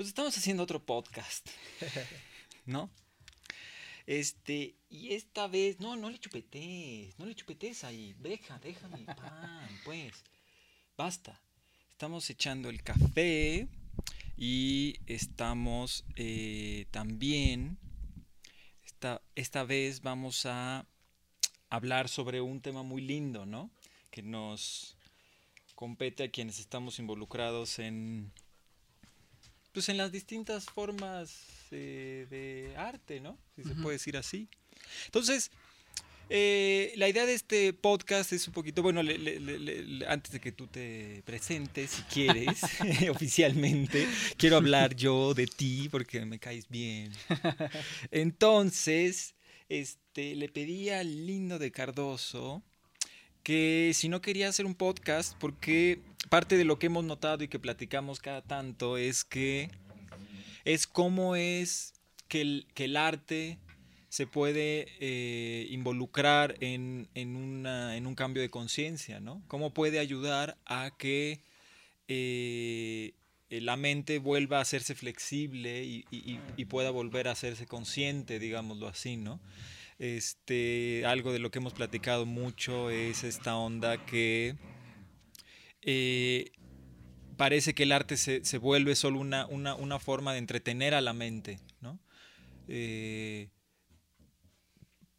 pues estamos haciendo otro podcast, ¿no? Este, y esta vez, no, no le chupetes, no le chupetes ahí, deja, déjame pan, pues, basta. Estamos echando el café y estamos eh, también, esta, esta vez vamos a hablar sobre un tema muy lindo, ¿no? Que nos compete a quienes estamos involucrados en pues en las distintas formas eh, de arte, ¿no? Si se puede decir así. Entonces, eh, la idea de este podcast es un poquito, bueno, antes de que tú te presentes, si quieres, oficialmente, quiero hablar yo de ti porque me caes bien. Entonces, este, le pedí al lindo de Cardoso que si no quería hacer un podcast, porque parte de lo que hemos notado y que platicamos cada tanto es que es cómo es que el, que el arte se puede eh, involucrar en, en, una, en, un cambio de conciencia, ¿no? Cómo puede ayudar a que eh, la mente vuelva a hacerse flexible y, y, pueda volver a hacerse consciente, digámoslo así, ¿no? Este, algo de lo que hemos platicado mucho es esta onda que eh, parece que el arte se, vuelve solo una, una, forma de entretener a la mente, ¿no? Eh,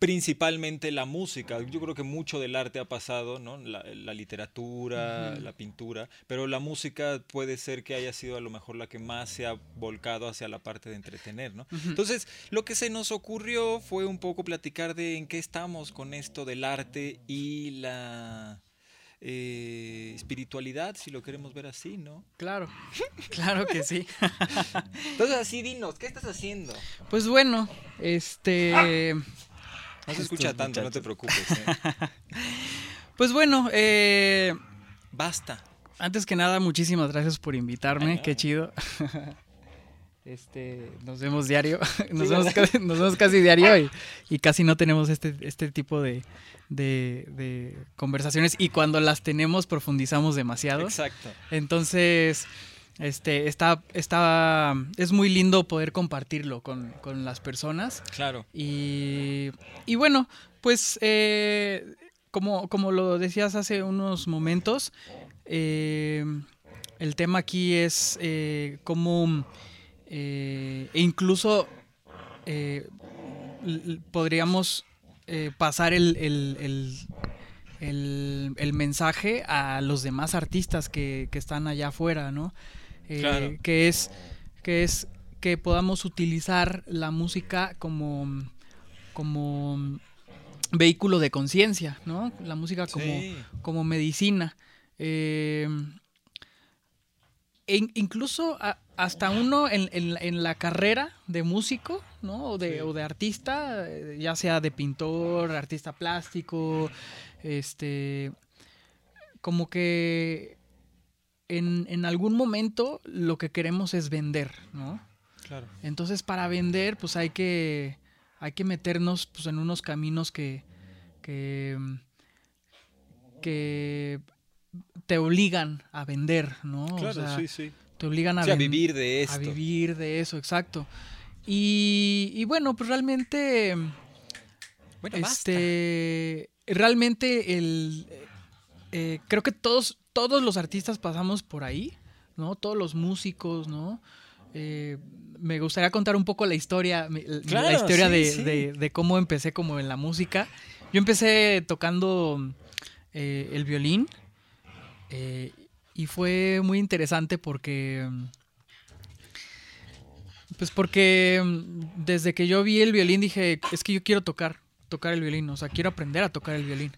principalmente la música. Yo creo que mucho del arte ha pasado, ¿no? La, literatura, la pintura, pero la música puede ser que haya sido a lo mejor la que más se ha volcado hacia la parte de entretener, ¿no? Entonces, lo que se nos ocurrió fue un poco platicar de en qué estamos con esto del arte y la eh, espiritualidad, si lo queremos ver así, ¿no? Claro, claro que sí. Entonces, así dinos, ¿qué estás haciendo? Pues bueno, este... No se escucha tanto, no te preocupes. ¿eh? pues bueno, eh, basta. Antes que nada, muchísimas gracias por invitarme, qué chido. Este, nos vemos diario, nos, vemos casi, diario y, casi no tenemos este, este tipo de, de, conversaciones y cuando las tenemos profundizamos demasiado. Exacto. Entonces, este, está, está, es muy lindo poder compartirlo con, las personas. Claro. Y, y bueno, pues eh, como, como lo decías hace unos momentos, eh, el tema aquí es eh, cómo e incluso podríamos pasar el, el, mensaje a los demás artistas que, que están allá afuera, ¿no? Eh, que es que es que podamos utilizar la música como como vehículo de conciencia, ¿no? La música como, como medicina. Eh, e incluso hasta uno en, en, la carrera de músico, ¿no? O de, o de artista, ya sea de pintor, artista plástico, este, como que en, algún momento lo que queremos es vender, ¿no? Claro. Entonces, para vender, pues hay que, hay que meternos pues, en unos caminos que, que, te obligan a vender, ¿no? Claro, sí, sí. Te obligan a, a vivir de esto. A vivir de eso, exacto. Y, bueno, pues realmente. Bueno, este. Realmente el. Eh, creo que todos, todos los artistas pasamos por ahí, ¿no? Todos los músicos, ¿no? Eh, me gustaría contar un poco la historia, la historia de, cómo empecé como en la música. Yo empecé tocando eh, el violín eh, y fue muy interesante porque, pues porque desde que yo vi el violín dije, es que yo quiero tocar, tocar el violín, o sea, quiero aprender a tocar el violín.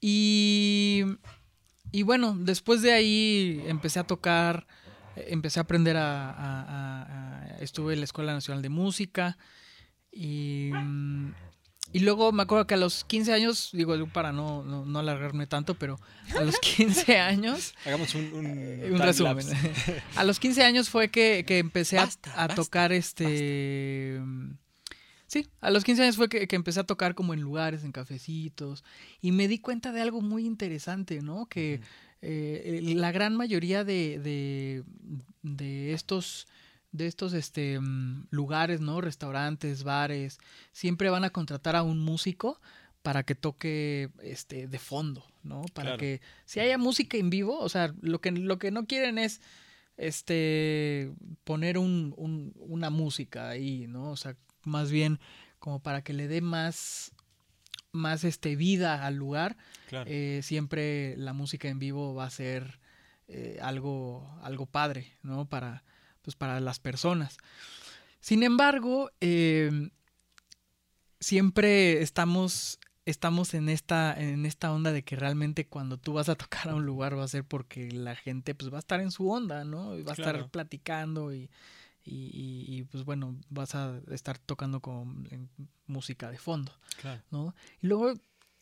Y y bueno, después de ahí empecé a tocar, empecé a aprender a, estuve en la Escuela Nacional de Música y, y, luego me acuerdo que a los 15 años, digo para no, no, alargarme tanto, pero a los 15 años... Hagamos un, un, resumen. a los 15 años fue que, empecé a, tocar este... Sí, a los 15 años fue que, empecé a tocar como en lugares, en cafecitos, y me di cuenta de algo muy interesante, ¿no? Que eh, la gran mayoría de, de, estos de estos este, mm, lugares, ¿no? Restaurantes, bares, siempre van a contratar a un músico para que toque este de fondo, ¿no? Para que si haya música en vivo, o sea, lo que, lo que no quieren es este poner un, una música ahí, ¿no? O sea, más bien como para que le dé más más este vida al lugar. Eh, siempre la música en vivo va a ser eh, algo algo padre, ¿no? Para pues para las personas. Sin embargo, eh, siempre estamos estamos en esta, en esta onda de que realmente cuando tú vas a tocar a un lugar va a ser porque la gente pues va a estar en su onda, ¿no? Y va a estar platicando y, y, pues bueno, vas a estar tocando con música de fondo, ¿no? Y luego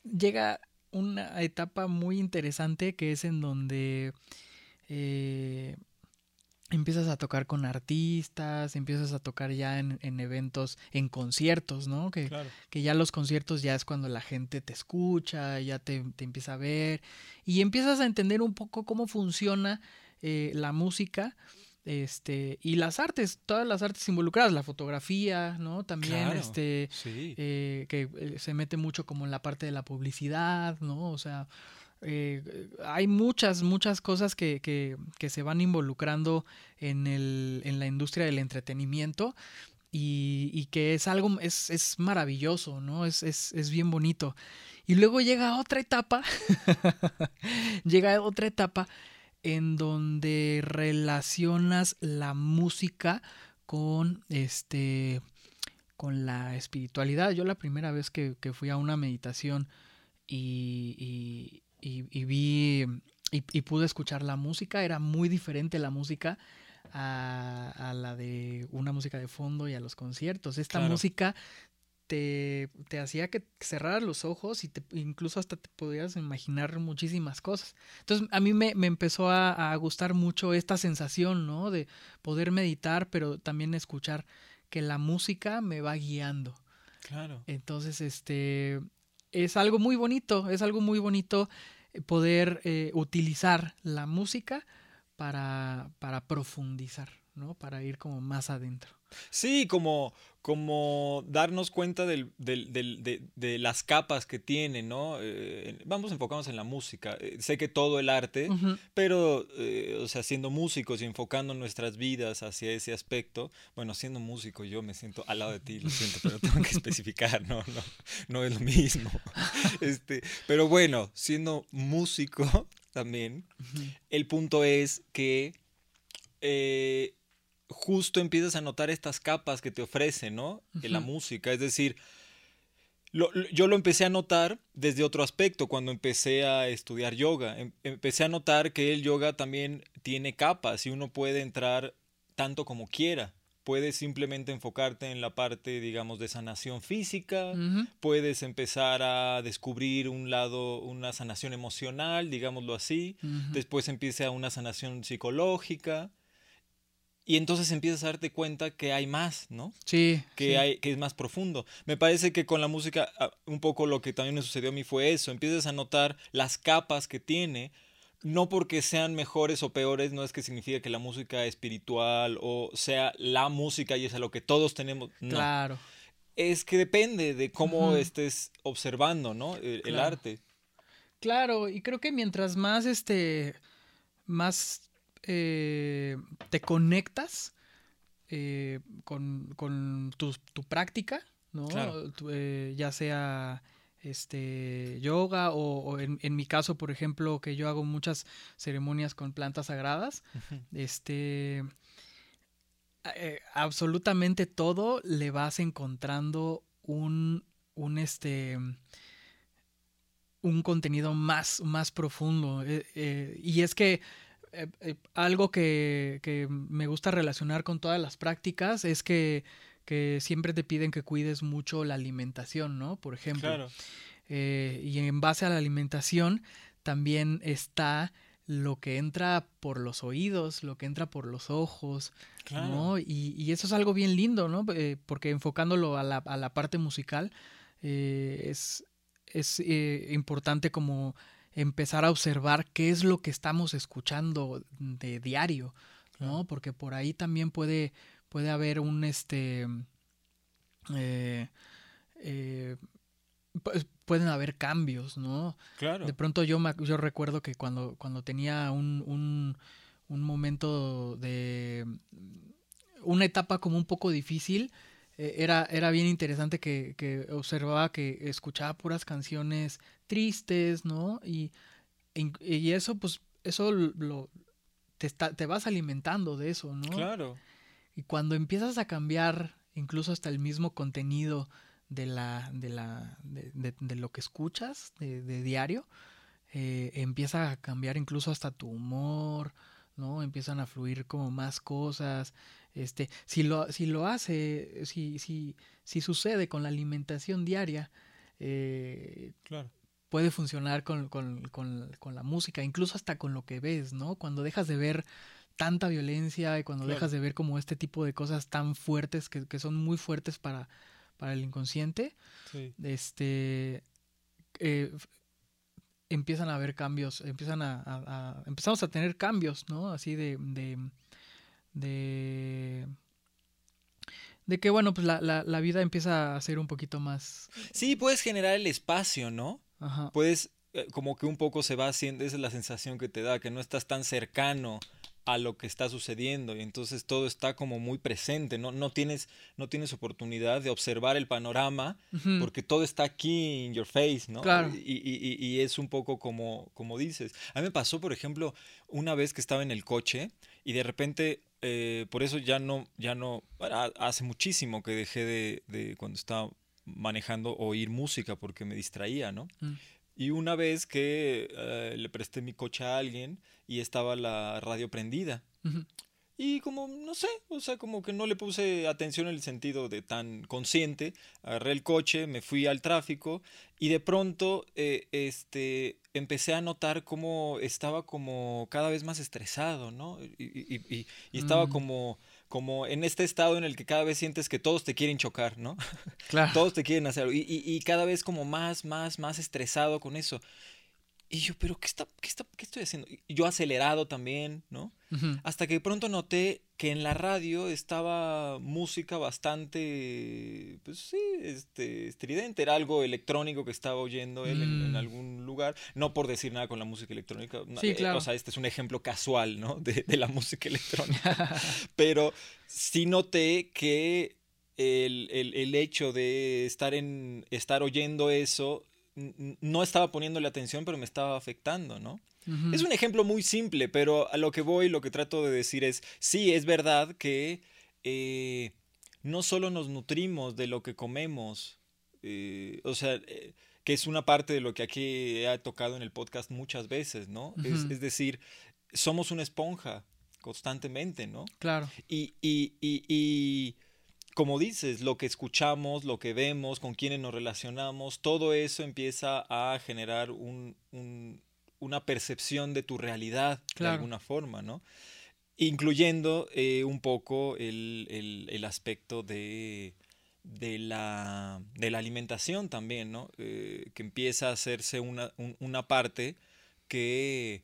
llega una etapa muy interesante que es en donde eh, empiezas a tocar con artistas, empiezas a tocar ya en, eventos, en conciertos, ¿no? Que, que, ya los conciertos ya es cuando la gente te escucha, ya te, empieza a ver y empiezas a entender un poco cómo funciona eh, la música este y las artes todas las artes involucradas la fotografía no también este eh, que eh, se mete mucho como en la parte de la publicidad no o sea eh, hay muchas, muchas cosas que, que, se van involucrando en, el, en la industria del entretenimiento y, y que es algo, es, es maravilloso, ¿no? Es, es, es, bien bonito. Y luego llega otra etapa, llega otra etapa en donde relacionas la música con este con la espiritualidad. Yo la primera vez que, que fui a una meditación y, y, vi y, pude escuchar la música, era muy diferente la música a, la de una música de fondo y a los conciertos. Esta música te, te, hacía que cerraras los ojos y te, incluso hasta te podías imaginar muchísimas cosas. Entonces a mí me, me empezó a, a, gustar mucho esta sensación, ¿no? De poder meditar, pero también escuchar que la música me va guiando. Claro. Entonces, este, es algo muy bonito, es algo muy bonito eh, poder eh, utilizar la música para, para profundizar, ¿no? Para ir como más adentro. Sí, como, como darnos cuenta del, de, las capas que tiene, ¿no? Eh, vamos a enfocarnos en la música. Eh, sé que todo el arte, pero, eh, o sea, siendo músicos y enfocando nuestras vidas hacia ese aspecto, bueno, siendo músico yo me siento al lado de ti, lo siento, pero tengo que especificar, no, no, no es lo mismo. este, pero bueno, siendo músico también, el punto es que justo empiezas a notar estas capas que te ofrece, ¿no? En la música. Es decir, yo lo empecé a notar desde otro aspecto cuando empecé a estudiar yoga. Em, empecé a notar que el yoga también tiene capas y uno puede entrar tanto como quiera. Puedes simplemente enfocarte en la parte, digamos, de sanación física, puedes empezar a descubrir un lado, una sanación emocional, digámoslo así, después empieza una sanación psicológica, y entonces empiezas a darte cuenta que hay más, ¿no? Sí. Que, Hay, que es más profundo. Me parece que con la música, ah, un poco lo que también me sucedió a mí fue eso. Empiezas a notar las capas que tiene. No porque sean mejores o peores, no es que significa que la música espiritual o sea la música y es a lo que todos tenemos. Claro. Es que depende de cómo estés observando, ¿no? El, arte. Claro, y creo que mientras más este. más eh, te conectas eh, con, tu, práctica, ¿no? Eh, ya sea este yoga o, en, mi caso, por ejemplo, que yo hago muchas ceremonias con plantas sagradas, este absolutamente todo le vas encontrando un, un este un contenido más, más profundo. y es que eh, eh, algo que, que, me gusta relacionar con todas las prácticas es que, que, siempre te piden que cuides mucho la alimentación, ¿no? Por ejemplo. Eh, y en base a la alimentación también está lo que entra por los oídos, lo que entra por los ojos, ¿no? Y, y, eso es algo bien lindo, ¿no? porque enfocándolo a la, a la parte musical, es, es importante como empezar a observar qué es lo que estamos escuchando de diario, ¿no? Porque por ahí también puede, puede haber un este eh, eh, pues, pueden haber cambios, ¿no? Claro. De pronto yo, yo recuerdo que cuando, cuando tenía un, un, un momento de una etapa como un poco difícil, eh, era, era bien interesante que, que, observaba que escuchaba puras canciones tristes, ¿no? Y, y eso, pues, eso lo, te, está, te vas alimentando de eso, ¿no? Claro. Y cuando empiezas a cambiar incluso hasta el mismo contenido de la de la de, de, lo que escuchas de, diario eh, empieza a cambiar incluso hasta tu humor no empiezan a fluir como más cosas este si lo si lo hace si si si sucede con la alimentación diaria eh, claro puede funcionar con, con, con, con, la música, incluso hasta con lo que ves, ¿no? Cuando dejas de ver tanta violencia y cuando dejas de ver como este tipo de cosas tan fuertes que, que son muy fuertes para, para el inconsciente, este eh, empiezan a haber cambios, empiezan a, empezamos a tener cambios, ¿no? Así de, de, de de que bueno, pues la, la, la, vida empieza a ser un poquito más. Sí, puedes generar el espacio, ¿no? Ajá. Puedes, eh, como que un poco se va haciendo, esa es la sensación que te da, que no estás tan cercano a lo que está sucediendo y entonces todo está como muy presente, no, no, tienes, no tienes oportunidad de observar el panorama porque todo está aquí in your face, ¿no? Claro. Y, y, y, es un poco como, como dices. A mí me pasó, por ejemplo, una vez que estaba en el coche y de repente, eh, por eso ya no, ya no, hace muchísimo que dejé de, de cuando estaba manejando oír música porque me distraía, ¿no? Mm. Y una vez que eh, le presté mi coche a alguien y estaba la radio prendida. Y como, no sé, o sea, como que no le puse atención en el sentido de tan consciente. Agarré el coche, me fui al tráfico y de pronto eh, este, empecé a notar cómo estaba como cada vez más estresado, ¿no? Y, y, y, estaba mm. como como en este estado en el que cada vez sientes que todos te quieren chocar, ¿no? Claro. todos te quieren hacer y, y, cada vez como más, más, más estresado con eso. Y yo, pero ¿qué, está, qué, está, qué estoy haciendo? Y yo acelerado también, ¿no? Hasta que de pronto noté que en la radio estaba música bastante, pues sí, este, estridente. Era algo electrónico que estaba oyendo él en, mm. algún lugar. No por decir nada con la música electrónica. Sí, eh, claro. o sea, este es un ejemplo casual, ¿no? De, de la música electrónica. Pero sí noté que el, el, el, hecho de estar, en, estar oyendo eso no estaba poniéndole atención, pero me estaba afectando, ¿no? Es un ejemplo muy simple, pero a lo que voy, lo que trato de decir es, sí, es verdad que eh, no solo nos nutrimos de lo que comemos, eh, o sea, eh, que es una parte de lo que aquí he tocado en el podcast muchas veces, ¿no? es, decir, somos una esponja constantemente, ¿no? Claro. y, y, y como dices, lo que escuchamos, lo que vemos, con quienes nos relacionamos, todo eso empieza a generar un, una percepción de tu realidad de alguna forma, ¿no? Incluyendo eh, un poco el, aspecto de, de, la, de, la, alimentación también, ¿no? Eh, que empieza a hacerse una, una parte que,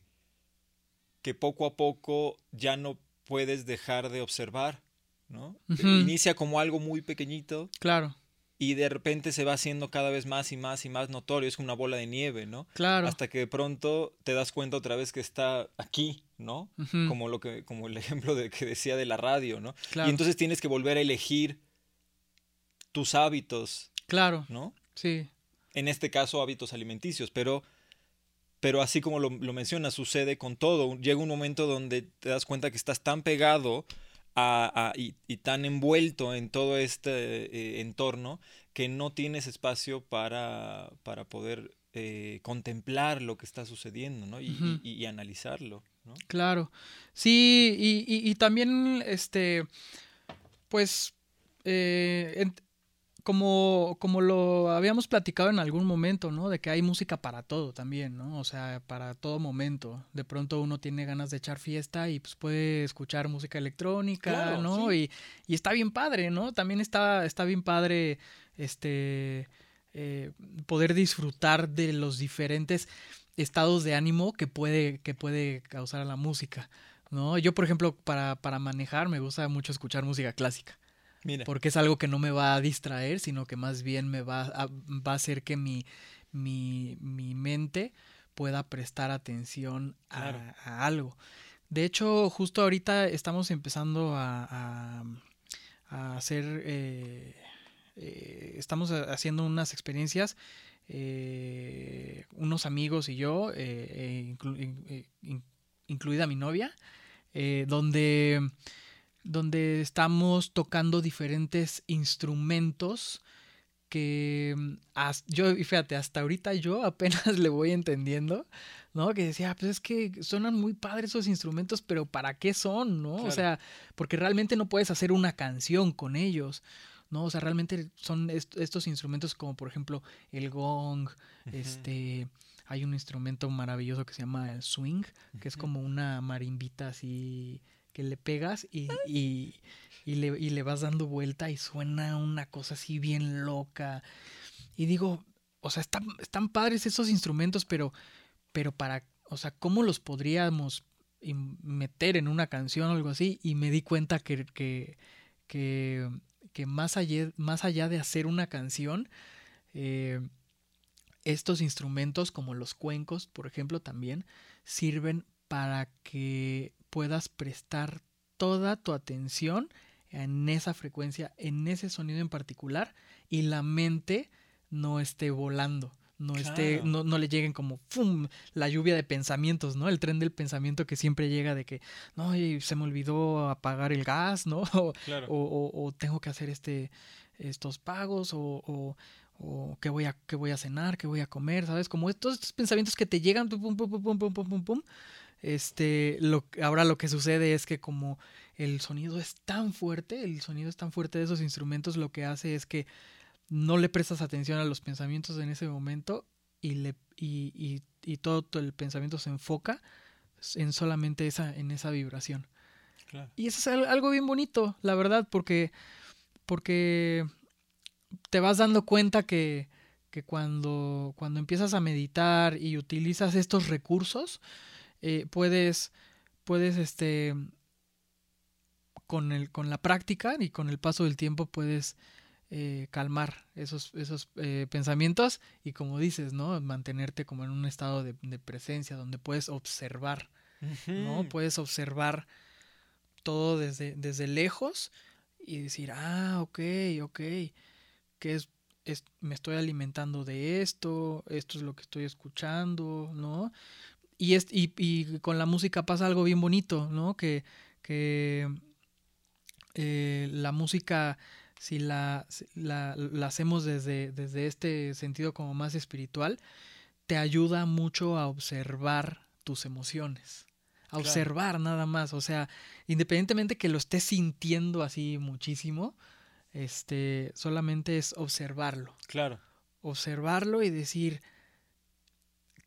que poco a poco ya no puedes dejar de observar ¿no? Inicia como algo muy pequeñito. Claro. Y de repente se va haciendo cada vez más y más y más notorio, es como una bola de nieve, ¿no? Claro. Hasta que de pronto te das cuenta otra vez que está aquí, ¿no? Como lo que, como el ejemplo de que decía de la radio, ¿no? Y entonces tienes que volver a elegir tus hábitos. Claro. ¿No? Sí. En este caso, hábitos alimenticios, pero pero así como lo, lo mencionas, sucede con todo. Llega un momento donde te das cuenta que estás tan pegado y, tan envuelto en todo este eh, entorno que no tienes espacio para, para poder eh, contemplar lo que está sucediendo ¿no? y, y, analizarlo. ¿no? Claro, sí, y, también, este, pues, eh, como, como lo habíamos platicado en algún momento, ¿no? De que hay música para todo también, ¿no? O sea, para todo momento. De pronto uno tiene ganas de echar fiesta y pues puede escuchar música electrónica, ¿no? Y, y, está bien padre, ¿no? También está, está bien padre este eh, poder disfrutar de los diferentes estados de ánimo que puede, que puede causar la música. ¿no? Yo, por ejemplo, para, para manejar me gusta mucho escuchar música clásica. Mira. Porque es algo que no me va a distraer, sino que más bien me va a, va a hacer que mi, mi, mi mente pueda prestar atención a, Claro. a algo. De hecho, justo ahorita estamos empezando a, a- hacer, eh, eh, estamos ha- haciendo unas experiencias, eh, unos amigos y yo, eh, eh, inclu- eh, in- incluida mi novia, donde, donde estamos tocando diferentes instrumentos que mm, as- yo, y fíjate, hasta ahorita yo apenas le voy entendiendo, ¿no? Que decía, pues es que suenan muy padres esos instrumentos, pero ¿para qué son, no? Claro. O sea, porque realmente no puedes hacer una canción con ellos, ¿no? O sea, realmente son est- estos instrumentos como por ejemplo el gong, este, hay un instrumento maravilloso que se llama el swing, que es como una marimbita así que le pegas y, y, le, y le vas dando vuelta y suena una cosa así bien loca. Y digo, o sea, están, están padres esos instrumentos, pero, pero para, o sea, ¿cómo los podríamos meter en una canción o algo así? Y me di cuenta que, que, que, que más, allá, más allá de hacer una canción, eh, estos instrumentos como los cuencos, por ejemplo, también sirven para que puedas prestar toda tu atención en esa frecuencia, en ese sonido en particular, y la mente no esté volando, no esté, no, no, le lleguen como ¡fum! la lluvia de pensamientos, ¿no? El tren del pensamiento que siempre llega de que no se me olvidó apagar el gas, ¿no? O, tengo que hacer este, estos pagos, o, o qué voy a qué voy a cenar, qué voy a comer, ¿sabes? Como estos, estos pensamientos que te llegan pum pum pum pum pum pum pum, pum este, lo ahora lo que sucede es que como el sonido es tan fuerte, el sonido es tan fuerte de esos instrumentos, lo que hace es que no le prestas atención a los pensamientos en ese momento y le y, y, y todo, todo el pensamiento se enfoca en solamente esa en esa vibración. Claro. Y eso es al- algo bien bonito, la verdad, porque, porque te vas dando cuenta que, que cuando, cuando empiezas a meditar y utilizas estos recursos, eh, puedes, puedes, este, con, el, con la práctica y con el paso del tiempo puedes eh, calmar esos, esos eh, pensamientos y como dices, ¿no? Mantenerte como en un estado de, de presencia donde puedes observar ¿no? Puedes observar todo desde, desde lejos y decir, ah, ok, ok, que es, es, me estoy alimentando de esto, esto es lo que estoy escuchando, ¿no? Y, es, y, y con la música pasa algo bien bonito, ¿no? Que, que eh, la música, si la, si la, la hacemos desde, desde este sentido como más espiritual, te ayuda mucho a observar tus emociones. A Claro. observar nada más. O sea, independientemente que lo estés sintiendo así muchísimo, este, solamente es observarlo. Claro. Observarlo y decir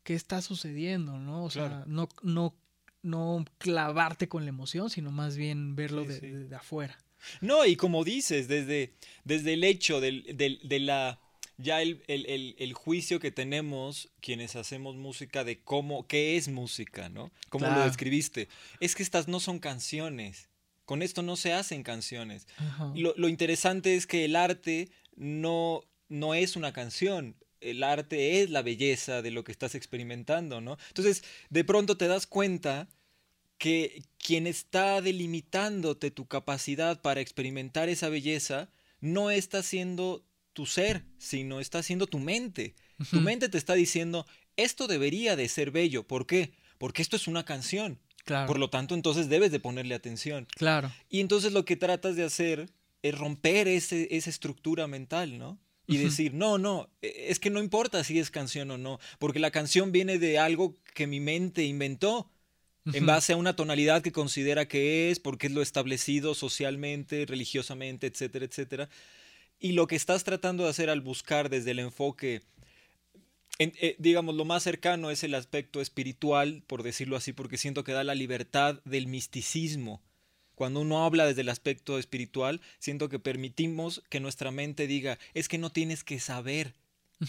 qué está sucediendo, ¿no? O sea, no, no, no clavarte con la emoción, sino más bien verlo Sí, de, sí. de- de afuera. No, y como dices, desde, desde el hecho del, del- de la ya el, el- el- el juicio que tenemos quienes hacemos música de cómo, qué es música, ¿no? ¿Cómo lo describiste? Es que estas no son canciones. Con esto no se hacen canciones. Lo, lo interesante es que el arte no, no es una canción. El arte es la belleza de lo que estás experimentando, ¿no? Entonces, de pronto te das cuenta que quien está delimitándote tu capacidad para experimentar esa belleza no está siendo tu ser, sino está siendo tu mente. Tu mente te está diciendo, esto debería de ser bello. ¿Por qué? Porque esto es una canción. Claro. Por lo tanto, entonces debes de ponerle atención. Claro. Y entonces lo que tratas de hacer es romper ese, esa estructura mental, ¿no? Y decir, no, no, e- es que no importa si es canción o no, porque la canción viene de algo que mi mente inventó en base a una tonalidad que considera que es, porque es lo establecido socialmente, religiosamente, etcétera, etcétera. Y lo que estás tratando de hacer al buscar desde el enfoque, en- eh, digamos, lo más cercano es el aspecto espiritual, por decirlo así, porque siento que da la libertad del misticismo. Cuando uno habla desde el aspecto espiritual, siento que permitimos que nuestra mente diga, es que no tienes que saber,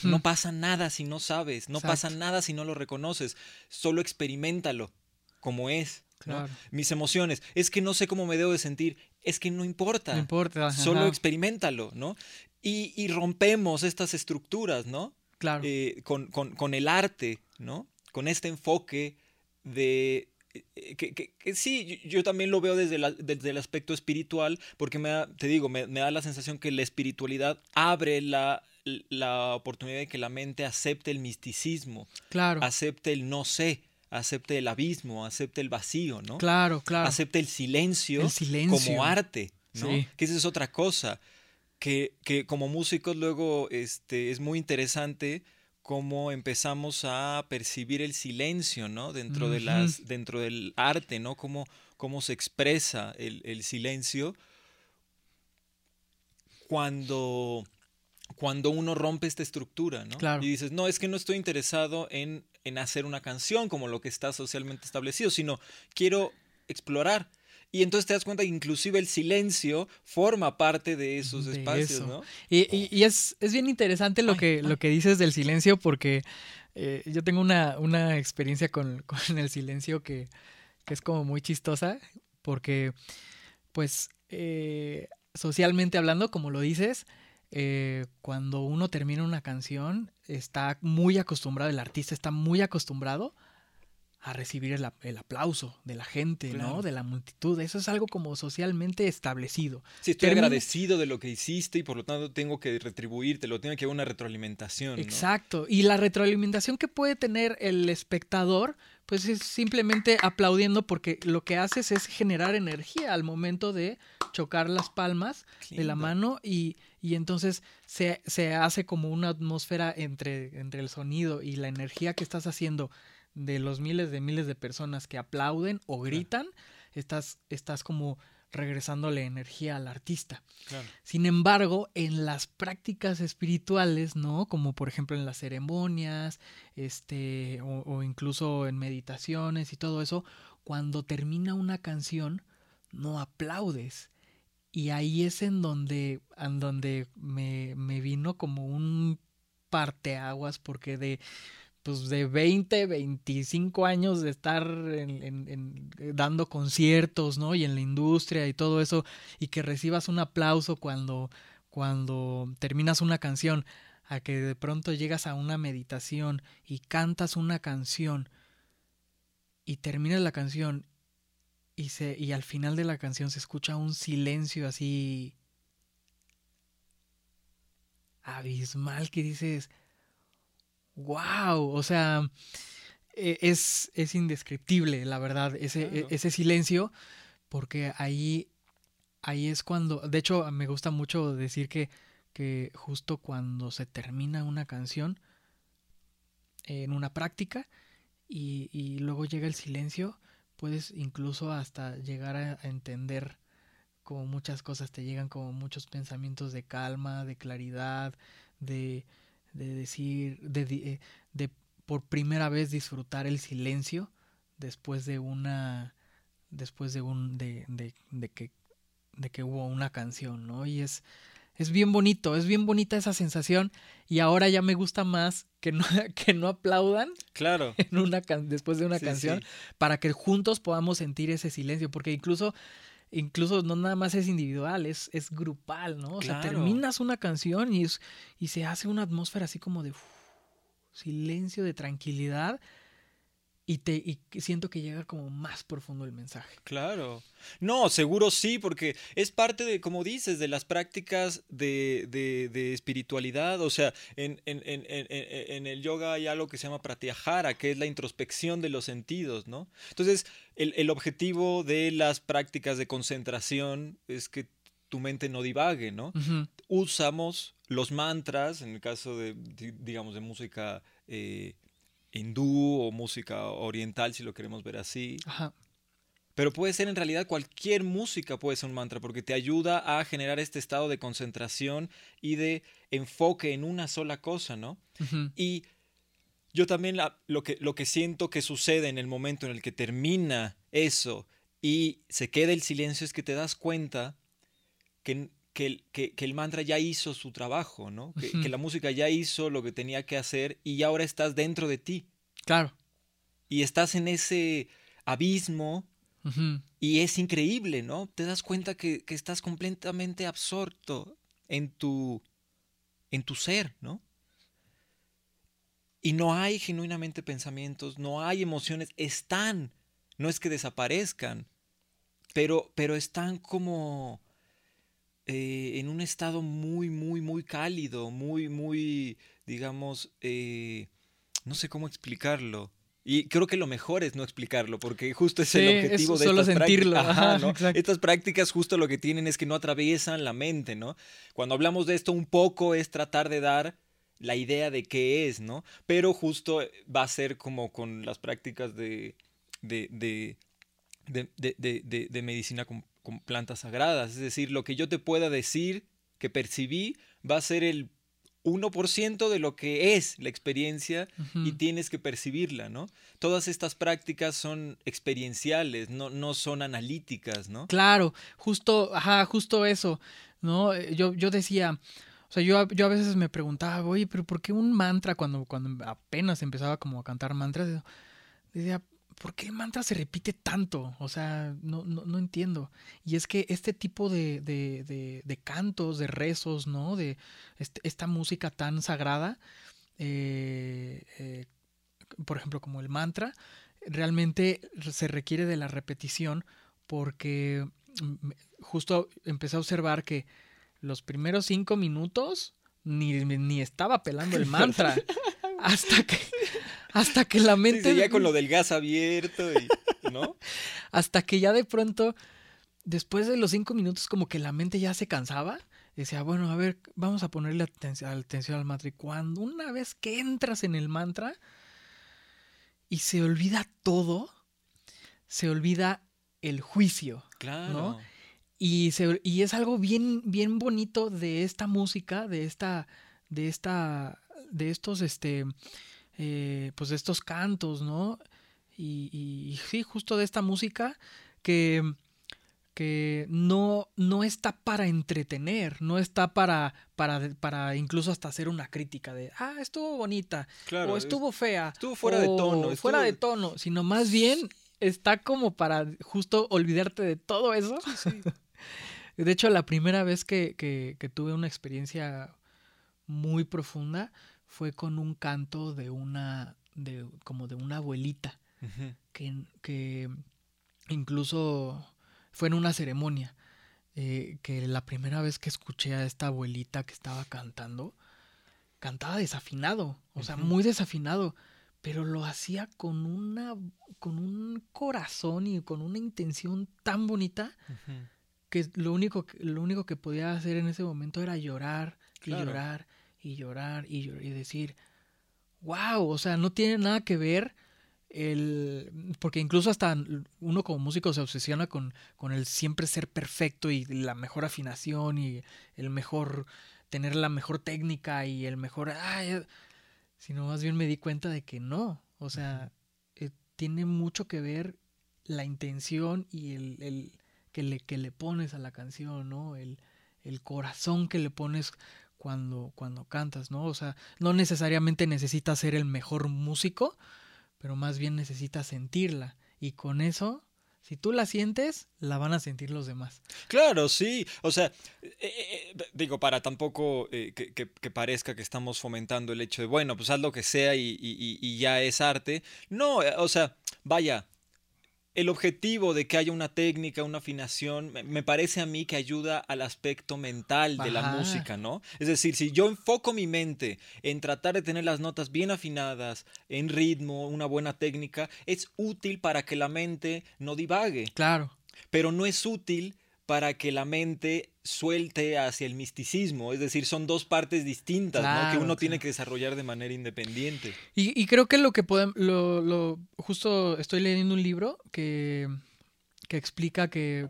no pasa nada si no sabes, no pasa nada si no lo reconoces, solo experimentalo como es. ¿no? Mis emociones, es que no sé cómo me debo de sentir, es que no importa. No importa. Solo experimentalo, ¿no? Y, rompemos estas estructuras, ¿no? Claro. Eh, con, con, el arte, ¿no? Con este enfoque de, eh, que, sí, yo, también lo veo desde, desde, el aspecto espiritual, porque me te digo, me, da la sensación que la espiritualidad abre la, la oportunidad de que la mente acepte el misticismo, claro. acepte el no sé, acepte el abismo, acepte el vacío, ¿no? Claro, claro. Acepte el silencio, como arte, ¿no? Que esa es otra cosa, que, que, como músicos luego este, es muy interesante cómo empezamos a percibir el silencio, ¿no? Dentro, de las, dentro del arte, ¿no? Cómo, cómo se expresa el, el silencio cuando cuando uno rompe esta estructura, ¿no? Claro. Y dices, no, es que no estoy interesado en, en hacer una canción como lo que está socialmente establecido, sino quiero explorar. Y entonces te das cuenta que inclusive el silencio forma parte de esos espacios, ¿no? Y, y, es, es, bien interesante lo, que, lo que dices del silencio porque eh, yo tengo una, una experiencia con, con, el silencio que, que, es como muy chistosa porque, pues, eh, socialmente hablando, como lo dices, eh, cuando uno termina una canción, está muy acostumbrado, el artista está muy acostumbrado a recibir el, aplauso de la gente, ¿no? De la multitud. Eso es algo como socialmente establecido. Sí, estoy agradecido de lo que hiciste y por lo tanto tengo que retribuirte, lo tengo que haber una retroalimentación. Exacto. Y la retroalimentación que puede tener el espectador, pues es simplemente aplaudiendo porque lo que haces es generar energía al momento de chocar las palmas de la mano y, y entonces se, se, hace como una atmósfera entre, entre el sonido y la energía que estás haciendo de los miles de miles de personas que aplauden o gritan, estás, estás como regresándole energía al artista. Sin embargo, en las prácticas espirituales, ¿no? Como por ejemplo en las ceremonias, este, o, incluso en meditaciones y todo eso, cuando termina una canción, no aplaudes. Y ahí es en donde, en donde me, me vino como un parteaguas, porque de pues de 20, 25 años de estar en, dando conciertos, ¿no? Y en la industria y todo eso, y que recibas un aplauso cuando, cuando terminas una canción, a que de pronto llegas a una meditación y cantas una canción y terminas la canción y, se, y al final de la canción se escucha un silencio así abismal que dices, wow, o sea, e, es, es indescriptible, la verdad, ese, e, ese silencio, porque ahí, ahí es cuando, de hecho, me gusta mucho decir que, que justo cuando se termina una canción en una práctica y, y luego llega el silencio, puedes incluso hasta llegar a entender como muchas cosas te llegan como muchos pensamientos de calma, de claridad, de, de decir, de, de, por primera vez disfrutar el silencio después de una, después de un, de, de, de, que, de que hubo una canción, ¿no? Y es, es bien bonito, es bien bonita esa sensación y ahora ya me gusta más que no, que no aplaudan claro. en una después de una canción para que juntos podamos sentir ese silencio, porque incluso incluso no nada más es individual, es, es grupal, ¿no? O sea, terminas una canción y, es, y se hace una atmósfera así como de silencio, de tranquilidad. Y, te, y siento que llega como más profundo el mensaje. Claro. No, seguro sí, porque es parte de, como dices, de las prácticas de, de, espiritualidad. O sea, en, en, en, en, el yoga hay algo que se llama pratyahara, que es la introspección de los sentidos, ¿no? Entonces, el, el objetivo de las prácticas de concentración es que tu mente no divague, ¿no? Usamos los mantras, en el caso de, digamos, de música eh, hindú o música oriental, si lo queremos ver así. Pero puede ser en realidad cualquier música puede ser un mantra porque te ayuda a generar este estado de concentración y de enfoque en una sola cosa, ¿no? Y yo también lo, que, lo que siento que sucede en el momento en el que termina eso y se queda el silencio es que te das cuenta que, que, que, el mantra ya hizo su trabajo, ¿no? Que, la música ya hizo lo que tenía que hacer y ahora estás dentro de ti. Claro. Y estás en ese abismo Y es increíble, ¿no? Te das cuenta que, que, estás completamente absorto en tu, en tu ser, ¿no? Y no hay genuinamente pensamientos, no hay emociones, están, no es que desaparezcan, pero, pero están como eh, en un estado muy, muy, muy cálido, muy, muy, digamos, eh, no sé cómo explicarlo. Y creo que lo mejor es no explicarlo, porque justo es el objetivo de estas sentirlo. prácticas. Estas prácticas justo lo que tienen es que no atraviesan la mente, ¿no? Cuando hablamos de esto un poco es tratar de dar la idea de qué es, ¿no? Pero justo va a ser como con las prácticas de, de, de, de, de medicina con, plantas sagradas. Es decir, lo que yo te pueda decir que percibí va a ser el 1% de lo que es la experiencia y tienes que percibirla, ¿no? Todas estas prácticas son experienciales, no, no son analíticas, ¿no? Claro, justo, ajá, justo eso, ¿no? Yo, yo decía, o sea, yo, yo a veces me preguntaba, oye, pero ¿por qué un mantra cuando, cuando apenas empezaba como a cantar mantras? Decía, ¿por qué el mantra se repite tanto? O sea, no, no, no entiendo. Y es que este tipo de, de, de, de cantos, de rezos, ¿no? De este, esta música tan sagrada, eh, eh, por ejemplo, como el mantra, realmente se requiere de la repetición porque mm, justo empecé a observar que los primeros cinco minutos ni, ni estaba pelando el mantra. hasta que, hasta que la mente. ya con lo del gas abierto y. ¿No? hasta que ya de pronto, después de los cinco minutos, como que la mente ya se cansaba. Decía, bueno, a ver, vamos a ponerle atención, atención al mantra. Y cuando una vez que entras en el mantra y se olvida todo, se olvida el juicio. Claro. ¿no? Y, y es algo bien, bien bonito de esta música, de esta, de esta, de estos, este, eh, pues de estos cantos, ¿no? Y, y, sí, justo de esta música que, que no, no está para entretener, no está para, para, para incluso hasta hacer una crítica de, ah, estuvo bonita, o estuvo fea, estuvo fuera de tono, fuera de tono, sino más bien está como para justo olvidarte de todo eso. Sí, de hecho, la primera vez que, que, tuve una experiencia muy profunda fue con un canto de una, de, como de una abuelita, que, que incluso fue en una ceremonia, eh, que la primera vez que escuché a esta abuelita que estaba cantando, cantaba desafinado, o sea, muy desafinado, pero lo hacía con una, con un corazón y con una intención tan bonita que lo único, lo único que podía hacer en ese momento era llorar y llorar y llorar y, y decir, wow, o sea, no tiene nada que ver el, porque incluso hasta uno como músico se obsesiona con, con el siempre ser perfecto y la mejor afinación y el mejor, tener la mejor técnica y el mejor, ay, sino más bien me di cuenta de que no, o sea, eh, tiene mucho que ver la intención y el, que le, que le pones a la canción, ¿no? El, el corazón que le pones cuando, cuando cantas, ¿no? O sea, no necesariamente necesitas ser el mejor músico, pero más bien necesitas sentirla. Y con eso, si tú la sientes, la van a sentir los demás. Claro, sí. O sea, eh, eh, eh, digo, para tampoco que, parezca que estamos fomentando el hecho de, bueno, pues haz lo que sea y, y ya es arte. No, o sea, vaya, el objetivo de que haya una técnica, una afinación, me parece a mí que ayuda al aspecto mental de la música, ¿no? Es decir, si yo enfoco mi mente en tratar de tener las notas bien afinadas, en ritmo, una buena técnica, es útil para que la mente no divague. Claro. Pero no es útil para que la mente suelte hacia el misticismo. Es decir, son dos partes distintas, ¿no? Que uno tiene que desarrollar de manera independiente. Y, creo que lo que podemos, lo, justo estoy leyendo un libro que, que explica que,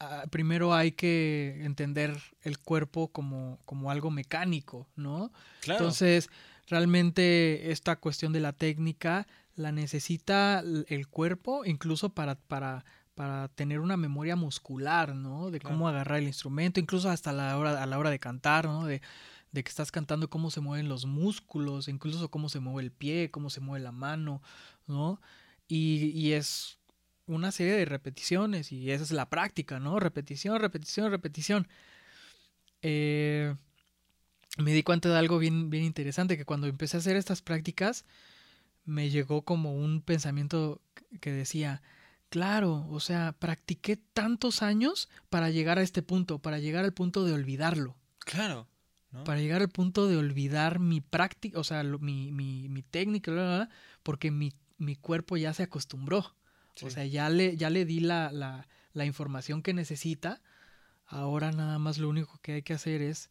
ah, primero hay que entender el cuerpo como, como algo mecánico, ¿no? Claro. Entonces, realmente esta cuestión de la técnica la necesita el cuerpo incluso para, para para tener una memoria muscular, ¿no? De cómo agarrar el instrumento, incluso hasta la hora, a la hora de cantar, ¿no? De, de que estás cantando cómo se mueven los músculos, incluso cómo se mueve el pie, cómo se mueve la mano, ¿no? Y, y es una serie de repeticiones y esa es la práctica, ¿no? Repetición, repetición, repetición. Eh, me di cuenta de algo bien, bien interesante, que cuando empecé a hacer estas prácticas, me llegó como un pensamiento que decía, claro, o sea, practiqué tantos años para llegar a este punto, para llegar al punto de olvidarlo. Claro. Para llegar al punto de olvidar mi práctica, o sea, mi, mi, mi técnica, porque mi, mi, cuerpo ya se acostumbró. O sea, ya le, ya le di la, la, la información que necesita. Ahora nada más lo único que hay que hacer es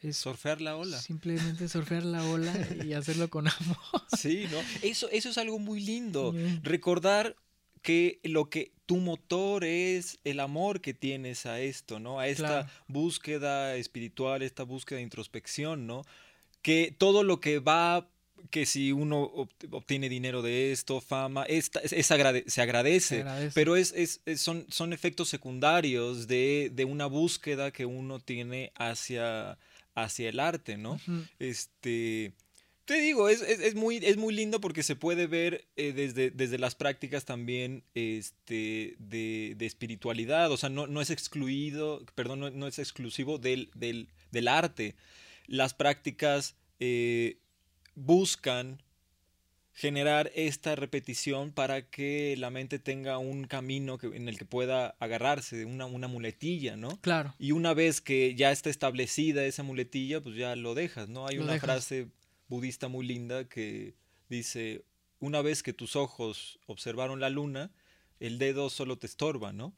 es surfear la ola. Simplemente surfear la ola y hacerlo con amor. Sí, ¿no? Eso, eso es algo muy lindo. Recordar que lo que tu motor es el amor que tienes a esto, ¿no? A esta búsqueda espiritual, esta búsqueda de introspección, ¿no? Que todo lo que va que si uno obtiene dinero de esto, fama, es, se, agradece, pero es, es, son, son efectos secundarios de, de, una búsqueda que uno tiene hacia, hacia el arte, ¿no? Este. Te digo, es, es, muy, es muy lindo porque se puede ver eh, desde, desde las prácticas también este, de, de espiritualidad. O sea, no, no es excluido, perdón, no, es exclusivo del, del, del, arte. Las prácticas eh, buscan generar esta repetición para que la mente tenga un camino que, en el que pueda agarrarse, una, una muletilla, ¿no? Claro. Y una vez que ya está establecida esa muletilla, pues ya lo dejas, ¿no? Hay una frase budista muy linda que dice, una vez que tus ojos observaron la luna, el dedo solo te estorba, ¿no?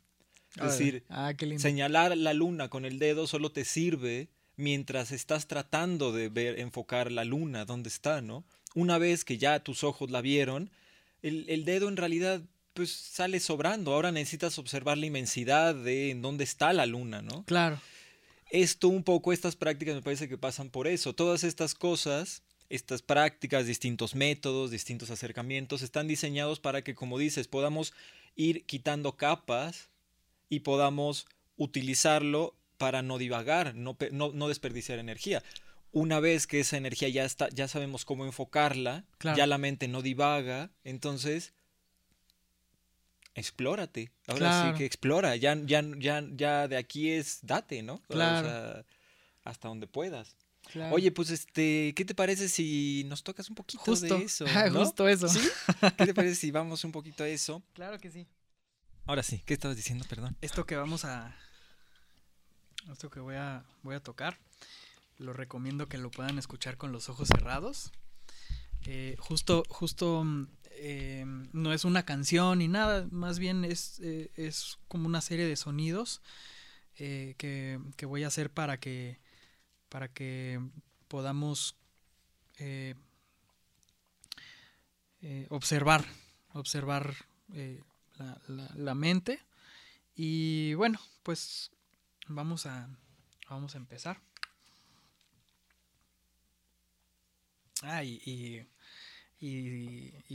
Es decir, ah, señalar la luna con el dedo solo te sirve mientras estás tratando de ver, enfocar la luna, dónde está, ¿no? una vez que ya tus ojos la vieron, el, dedo en realidad pues sale sobrando. Ahora necesitas observar la inmensidad de en dónde está la luna, ¿no? Claro. Esto un poco, estas prácticas me parece que pasan por eso. Todas estas cosas, estas prácticas, distintos métodos, distintos acercamientos, están diseñados para que, como dices, podamos ir quitando capas y podamos utilizarlo para no divagar, no, no, no desperdiciar energía una vez que esa energía ya está, ya sabemos cómo enfocarla, ya la mente no divaga, entonces explórate. Ahora sí que explora, ya, ya, ya, ya de aquí es date, ¿no? Claro. hasta donde puedas. Oye, pues este, ¿qué te parece si nos tocas un poquito de eso? Justo eso. ¿Qué te parece si vamos un poquito a eso? Claro que sí. Ahora sí, ¿qué estabas diciendo? Perdón. Esto que vamos a. Esto que voy a, voy a tocar lo recomiendo que lo puedan escuchar con los ojos cerrados. Eh, justo, justo eh, no es una canción ni nada, más bien es, eh, es como una serie de sonidos que, que, voy a hacer para que, para que podamos observar, observar la, la, mente. Y bueno, pues vamos a, vamos a empezar. Ah, y,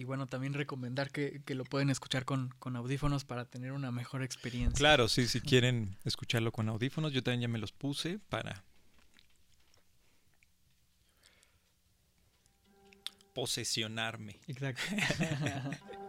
bueno, también recomendar que, lo pueden escuchar con, con, audífonos para tener una mejor experiencia. Claro, sí, si quieren escucharlo con audífonos, yo también ya me los puse para posesionarme. Exacto.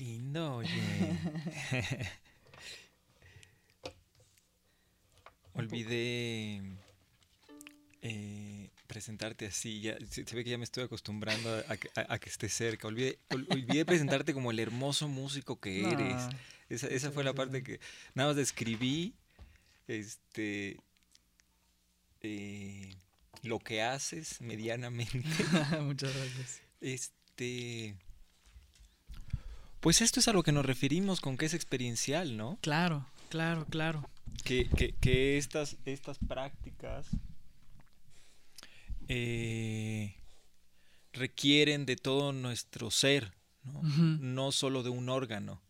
lindo, oye. Olvidé eh, presentarte así. Ya, se, ve que ya me estoy acostumbrando a, que esté cerca. Olvidé, olvidé presentarte como el hermoso músico que eres. Esa, esa fue la parte que nada más describí. Este. Eh, lo que haces medianamente. Muchas gracias. Este. Pues esto es a lo que nos referimos con que es experiencial, ¿no? Claro, claro, claro. Que, que, que estas, estas prácticas eh, requieren de todo nuestro ser, ¿no? no solo de un órgano.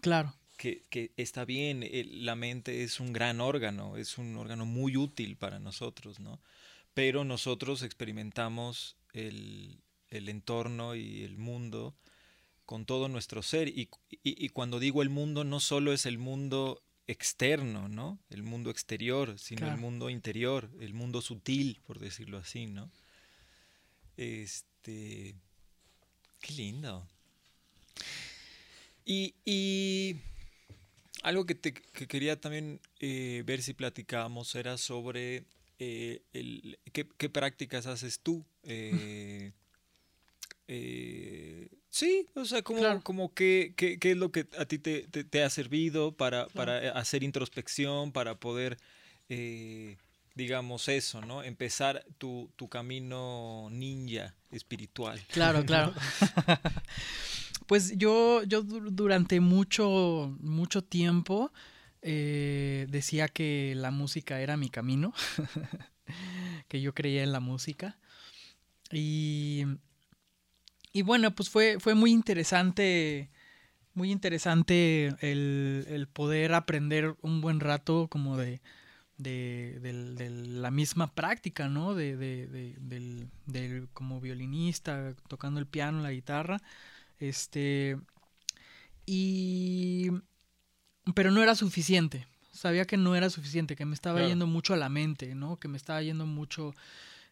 Claro. Que, que está bien, la mente es un gran órgano, es un órgano muy útil para nosotros, ¿no? Pero nosotros experimentamos el, el entorno y el mundo con todo nuestro ser. Y, y, cuando digo el mundo, no solo es el mundo externo, ¿no? El mundo exterior, sino el mundo interior, el mundo sutil, por decirlo así, ¿no? Este. Qué lindo. Y, y algo que, te, que quería también eh, ver si platicábamos era sobre eh, el, qué, qué, prácticas haces tú. Eh, sí, o sea, como, como qué, es lo que a ti te, te, ha servido para, para, hacer introspección, para poder, eh, digamos eso, ¿no? Empezar tu, tu camino ninja espiritual. Claro, claro. pues yo, yo durante mucho, mucho tiempo eh, decía que la música era mi camino, que yo creía en la música. Y y bueno, pues fue, fue muy interesante, muy interesante el, poder aprender un buen rato como de, de, la misma práctica, ¿no? De, del, como violinista, tocando el piano, la guitarra. Este. Y. Pero no era suficiente. Sabía que no era suficiente, que me estaba yendo mucho a la mente, ¿no? Que me estaba yendo mucho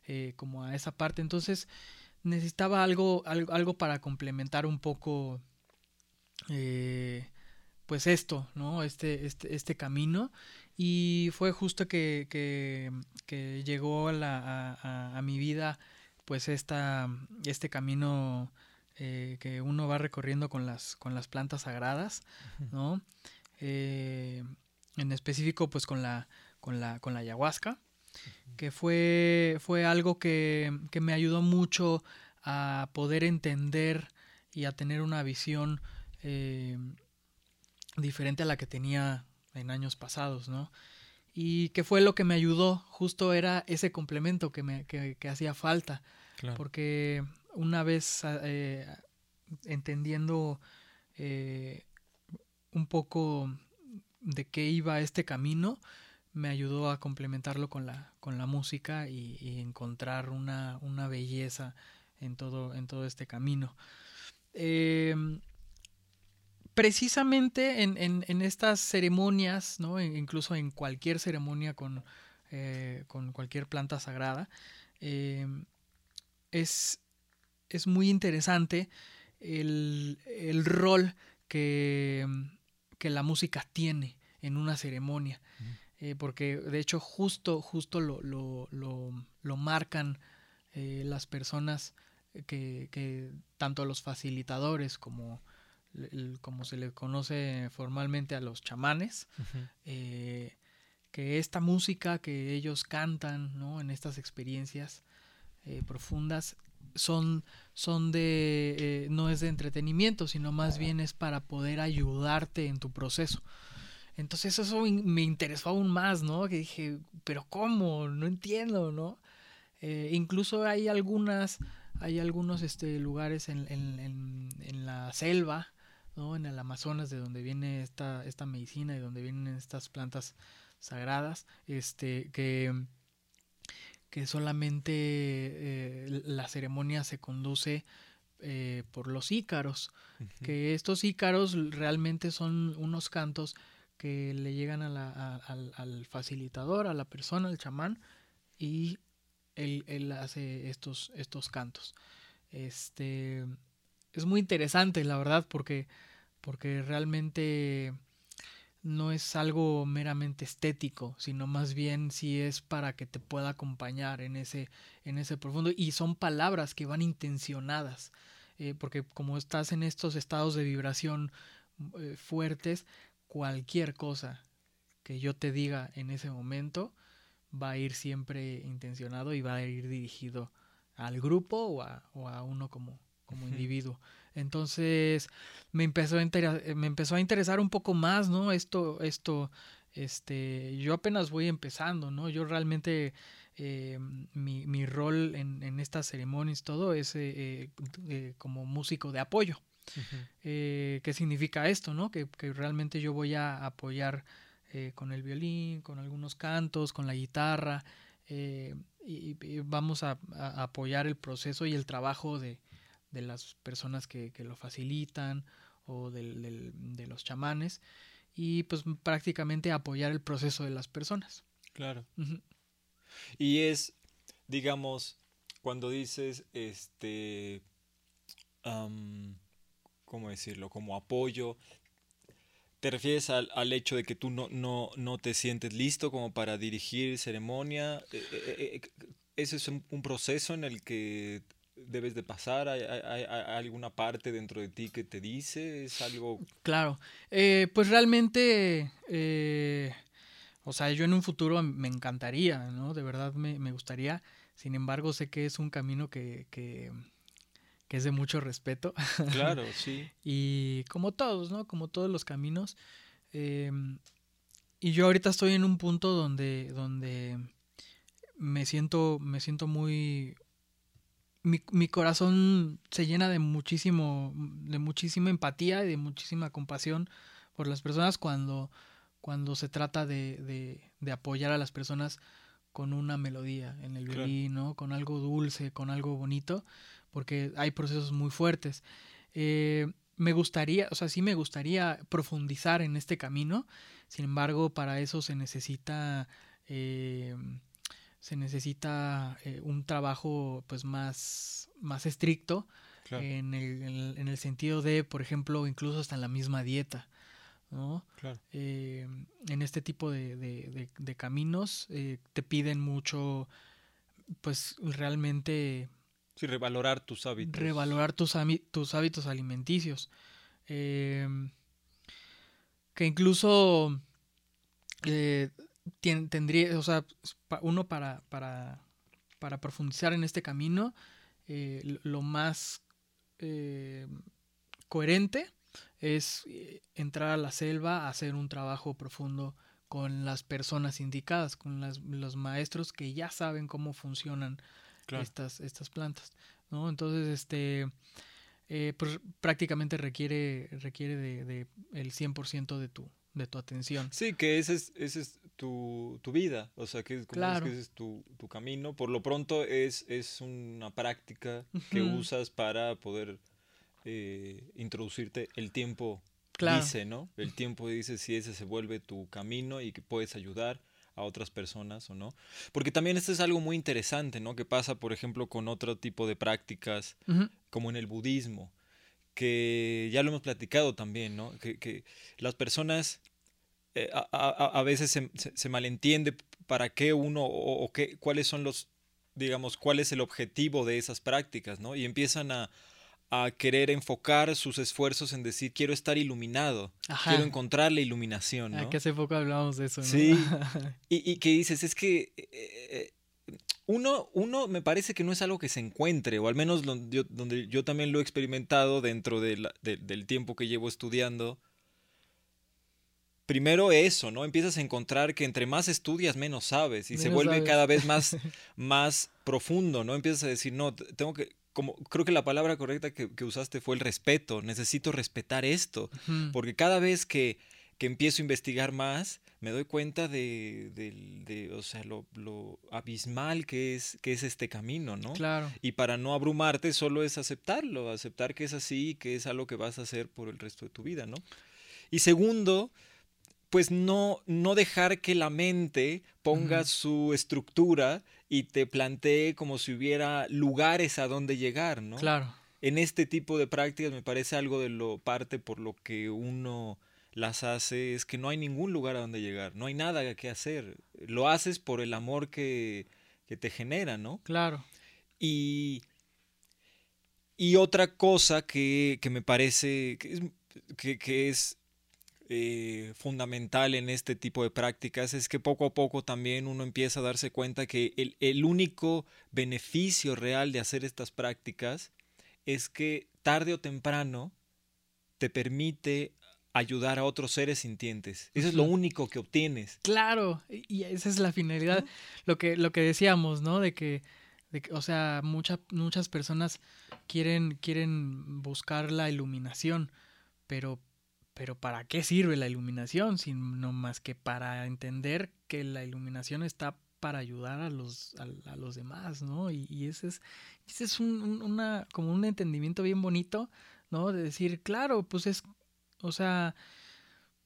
eh, como a esa parte. Entonces necesitaba algo, algo, para complementar un poco, eh, pues esto, ¿no? Este, este, este camino. Y fue justo que, que, llegó a, a, mi vida, pues esta, este camino eh, que uno va recorriendo con las, con las plantas sagradas, ¿no? Eh, en específico, pues con la, con la, con la ayahuasca que fue, fue algo que, me ayudó mucho a poder entender y a tener una visión eh, diferente a la que tenía en años pasados, ¿no? Y que fue lo que me ayudó, justo era ese complemento que, me, que, hacía falta, porque una vez eh, entendiendo eh, un poco de qué iba este camino, me ayudó a complementarlo con la, con la música y, encontrar una, una, belleza en todo, en todo este camino. Em, precisamente en, en, estas ceremonias, ¿no? E incluso en cualquier ceremonia con, eh, con cualquier planta sagrada, em, es, es, muy interesante el, el rol que, que, la música tiene en una ceremonia. Eh, porque de hecho justo, justo lo, lo, lo, marcan eh, las personas que, que, tanto los facilitadores como, como se le conoce formalmente a los chamanes, eh, que esta música que ellos cantan ¿no? en estas experiencias profundas son, son de, no es de entretenimiento, sino más bien es para poder ayudarte en tu proceso. Entonces eso me interesó aún más, ¿no? Que dije, pero ¿cómo? No entiendo, ¿no? Eh, incluso hay algunas, hay algunos este, lugares en, en, en, la selva, ¿no? En el Amazonas, de donde viene esta, esta medicina y donde vienen estas plantas sagradas, este, que, que solamente eh, la ceremonia se conduce eh, por los ícaros, que estos ícaros realmente son unos cantos que le llegan al, facilitador, a la persona, al chamán, y él, hace estos, estos cantos. Este, es muy interesante, la verdad, porque, porque realmente no es algo meramente estético, sino más bien si es para que te pueda acompañar en ese, en ese profundo. Y son palabras que van intencionadas, eh, porque como estás en estos estados de vibración eh, fuertes, cualquier cosa que yo te diga en ese momento va a ir siempre intencionado y va a ir dirigido al grupo o a, o a uno como, como individuo. Entonces me empezó, a me empezó a interesar un poco más, ¿no? Esto, esto, este, yo apenas voy empezando, ¿no? Yo realmente, eh, mi, mi, rol en, en, estas ceremonias, todo es eh, eh, como músico de apoyo. ¿Qué significa esto, no? Que, que, realmente yo voy a apoyar con el violín, con algunos cantos, con la guitarra, y, y, vamos a, a, apoyar el proceso y el trabajo de, de las personas que, lo facilitan o del, de los chamanes y pues prácticamente apoyar el proceso de las personas. Claro. Y es, digamos, cuando dices, este, ¿cómo decirlo? Como apoyo, ¿te refieres al, al, hecho de que tú no, no, no te sientes listo como para dirigir ceremonia? Eh, eh, eh, ¿Ese es un proceso en el que debes de pasar? ¿Hay, alguna parte dentro de ti que te dice? ¿Es algo...? Claro, pues realmente, o sea, yo en un futuro me encantaría, ¿no? De verdad me, gustaría, sin embargo sé que es un camino que, que, es de mucho respeto. Claro, sí. y como todos, ¿no? Como todos los caminos. Em, y yo ahorita estoy en un punto donde, donde me siento, me siento muy, mi, mi, corazón se llena de muchísimo, de muchísima empatía y de muchísima compasión por las personas cuando, cuando se trata de, de, de apoyar a las personas con una melodía en el violín, ¿no? Con algo dulce, con algo bonito, porque hay procesos muy fuertes. Eh, me gustaría, o sea, sí me gustaría profundizar en este camino, sin embargo, para eso se necesita eh, se necesita eh, un trabajo pues más, más estricto en, el, en, el, sentido de, por ejemplo, incluso hasta en la misma dieta. ¿no? Eh, en este tipo de, de, caminos eh, te piden mucho, pues realmente... Revalorar tus hábitos. Revalorar tus, hábitos alimenticios. que incluso tendría, o sea, uno para, profundizar en este camino, eh, lo más eh, coherente es eh, entrar a la selva, hacer un trabajo profundo con las personas indicadas, con los maestros que ya saben cómo funcionan estas, estas plantas, ¿no? Entonces, este, pues prácticamente requiere, requiere de, de el 100% de tu, de tu atención. Sí, que ese es, ese es tu, tu vida, o sea, que, como es que ese es tu, tu, camino. Por lo pronto es, es una práctica que usas para poder eh, introducirte el tiempo. Dice, ¿no? El tiempo dice si ese se vuelve tu camino y que puedes ayudar a otras personas o no. Porque también esto es algo muy interesante, ¿no? Que pasa, por ejemplo, con otro tipo de prácticas, como en el budismo que ya lo hemos platicado también, ¿no? Que, que las personas eh, a, a, a, veces se, se, malentiende para qué uno o, o, qué, cuáles son los, digamos, cuál es el objetivo de esas prácticas, ¿no? Y empiezan a, a querer enfocar sus esfuerzos en decir, quiero estar iluminado, quiero encontrar la iluminación, ¿no? que hace poco hablábamos de eso, ¿no? Sí, y, y que dices, es que... Eh, eh, uno, uno me parece que no es algo que se encuentre, o al menos donde yo, donde yo también lo he experimentado dentro de la, de, del tiempo que llevo estudiando. Primero eso, ¿no? Empiezas a encontrar que entre más estudias, menos sabes, y menos se vuelve sabes. cada vez más, más profundo, ¿no? Empiezas a decir, no, tengo que, como creo que la palabra correcta que, que usaste fue el respeto, necesito respetar esto, uh -huh. porque cada vez que, que empiezo a investigar más, me doy cuenta de, de, de o sea, lo, lo, abismal que es, que es este camino, ¿no? Claro. Y para no abrumarte solo es aceptarlo, aceptar que es así y que es algo que vas a hacer por el resto de tu vida, ¿no? Y segundo, pues no, no dejar que la mente ponga uh -huh. su estructura y te plantee como si hubiera lugares a donde llegar, ¿no? Claro. en este tipo de prácticas me parece algo de lo parte por lo que uno las hace es que no hay ningún lugar a donde llegar, no hay nada que hacer. Lo haces por el amor que, que te genera, ¿no? Claro. Y, y otra cosa que, que me parece que es, que, que es eh, fundamental en este tipo de prácticas es que poco a poco también uno empieza a darse cuenta que el, el único beneficio real de hacer estas prácticas es que tarde o temprano te permite ayudar a otros seres sintientes. Eso es lo único que obtienes. Claro, y esa es la finalidad, lo que, lo que decíamos, ¿no? De que, de que o sea, mucha, muchas personas quieren, quieren buscar la iluminación, pero, pero ¿para qué sirve la iluminación? Sino más que para entender que la iluminación está para ayudar a los, a, los demás, ¿no? Y, ese es, ese es un, un, una, como un entendimiento bien bonito, ¿no? De decir, claro, pues es o sea,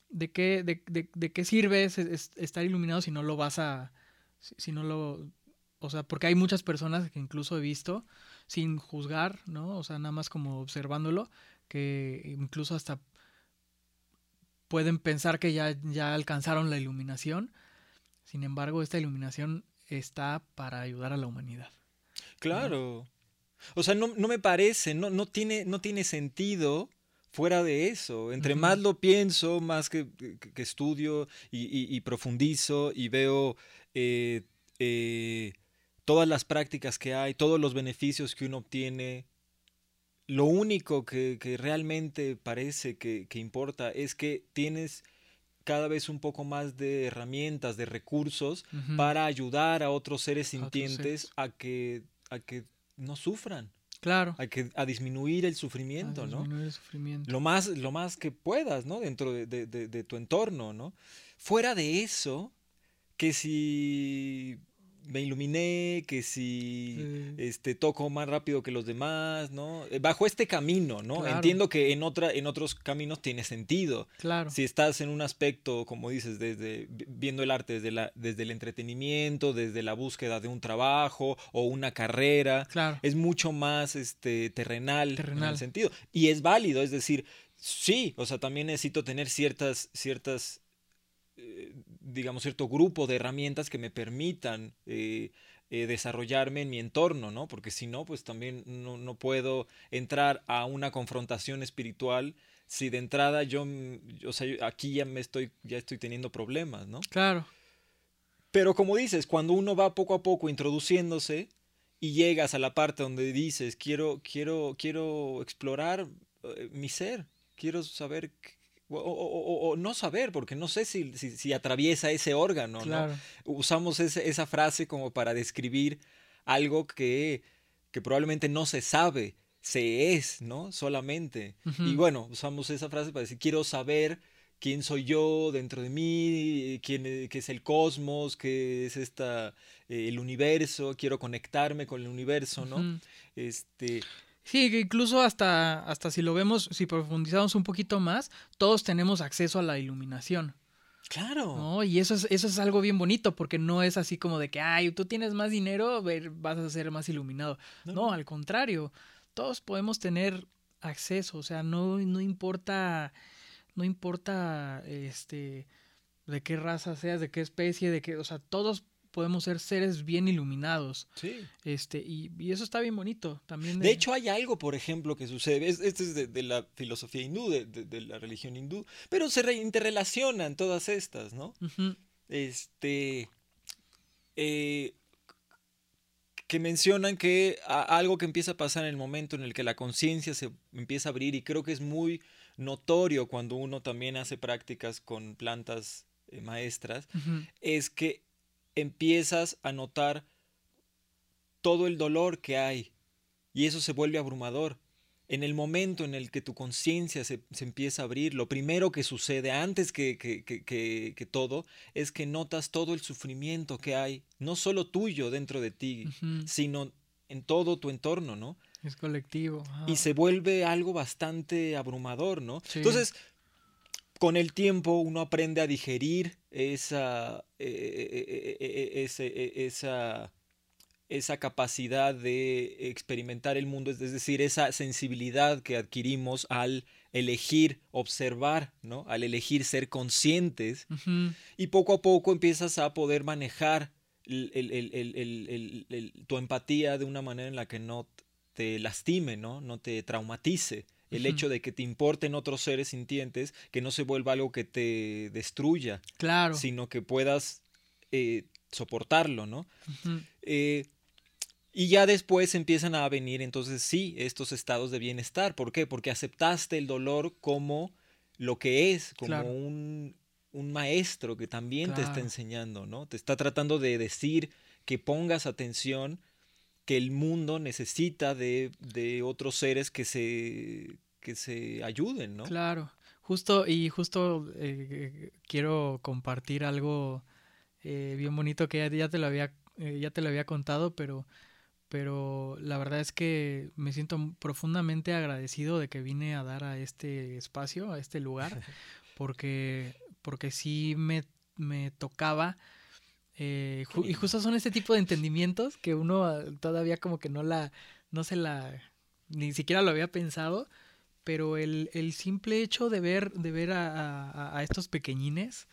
¿de qué, de, de, qué sirve es, es estar iluminado si no lo vas a... Si, si, no lo... O sea, porque hay muchas personas que incluso he visto, sin juzgar, ¿no? O sea, nada más como observándolo, que incluso hasta pueden pensar que ya, ya alcanzaron la iluminación. Sin embargo, esta iluminación está para ayudar a la humanidad. Claro. O sea, no, no me parece, no, no, tiene, no tiene sentido fuera de eso. Entre uh -huh. más lo pienso, más que, que, que estudio y, y, y, profundizo y veo eh, eh, todas las prácticas que hay, todos los beneficios que uno obtiene, lo único que, que realmente parece que, que, importa es que tienes cada vez un poco más de herramientas, de recursos uh -huh. para ayudar a otros seres sintientes a, que, a que no sufran. Claro. A, que, a disminuir el sufrimiento, a disminuir ¿no? El sufrimiento. Lo más, lo más que puedas, ¿no? Dentro de, de, de, de tu entorno, ¿no? Fuera de eso, que si me iluminé, que si este, toco más rápido que los demás, ¿no? Eh, bajo este camino, ¿no? Claro. Entiendo que en, otra, en otros caminos tiene sentido. Claro. Si estás en un aspecto, como dices, desde viendo el arte desde, la, desde el entretenimiento, desde la búsqueda de un trabajo o una carrera, claro. es mucho más este, terrenal, terrenal. en el sentido. Y es válido, es decir, sí, o sea, también necesito tener ciertas, ciertas eh, digamos, cierto grupo de herramientas que me permitan eh, eh, desarrollarme en mi entorno, ¿no? Porque si no, pues también no, no, puedo entrar a una confrontación espiritual si de entrada yo, o sea, aquí ya me estoy, ya estoy teniendo problemas, ¿no? Claro. Pero como dices, cuando uno va poco a poco introduciéndose y llegas a la parte donde dices, quiero, quiero, quiero explorar eh, mi ser, quiero saber o, o, o, no saber, porque no sé si, si, si atraviesa ese órgano. Claro. ¿no? Usamos ese, esa frase como para describir algo que, que, probablemente no se sabe, se es, ¿no? Solamente. Uh -huh. Y bueno, usamos esa frase para decir, quiero saber quién soy yo dentro de mí, quién qué es el cosmos, qué es esta, eh, el universo, quiero conectarme con el universo, ¿no? Uh -huh. Este... Sí, que incluso hasta, hasta si lo vemos, si profundizamos un poquito más, todos tenemos acceso a la iluminación. Claro. ¿no? Y eso es, eso es algo bien bonito, porque no es así como de que, ay, tú tienes más dinero, vas a ser más iluminado. No, no al contrario, todos podemos tener acceso, o sea, no, no importa, no importa este de qué raza seas, de qué especie, de qué, o sea, todos podemos ser seres bien iluminados. Sí. Este, y, y eso está bien bonito también. De... de... hecho, hay algo, por ejemplo, que sucede. Esto es de, de, la filosofía hindú, de, de, la religión hindú, pero se interrelacionan todas estas, ¿no? Uh -huh. Este. Eh, que mencionan que a, algo que empieza a pasar en el momento en el que la conciencia se empieza a abrir, y creo que es muy notorio cuando uno también hace prácticas con plantas eh, maestras, uh -huh. es que empiezas a notar todo el dolor que hay y eso se vuelve abrumador. En el momento en el que tu conciencia se, se, empieza a abrir, lo primero que sucede antes que, que, que, que, todo es que notas todo el sufrimiento que hay, no solo tuyo dentro de ti, uh -huh. sino en todo tu entorno, ¿no? Es colectivo. Ah. Y se vuelve algo bastante abrumador, ¿no? Sí. Entonces, con el tiempo uno aprende a digerir esa, eh, eh, eh, esa, esa capacidad de experimentar el mundo, es decir, esa sensibilidad que adquirimos al elegir observar, ¿no? Al elegir ser conscientes y poco a poco empiezas a poder manejar tu empatía de una manera en la que no te lastime, ¿no? No te traumatice. El hecho de que te importen otros seres sintientes, que no se vuelva algo que te destruya. Claro. Sino que puedas eh, soportarlo, ¿no? Eh, y ya después empiezan a venir entonces sí estos estados de bienestar. ¿Por qué? Porque aceptaste el dolor como lo que es, como un, maestro que también te está enseñando, ¿no? Te está tratando de decir que pongas atención, que el mundo necesita de, de otros seres que se, que se ayuden, ¿no? Claro. Justo, y justo eh, quiero compartir algo eh, bien bonito que ya, te lo había, eh, ya te lo había contado, pero, pero la verdad es que me siento profundamente agradecido de que vine a dar a este espacio, a este lugar, porque, porque sí me, me tocaba. Eh, y justo son este tipo de entendimientos que uno ah, todavía como que no la, no se la, ni siquiera lo había pensado, pero el, el simple hecho de ver, de ver a, a, a estos pequeñines,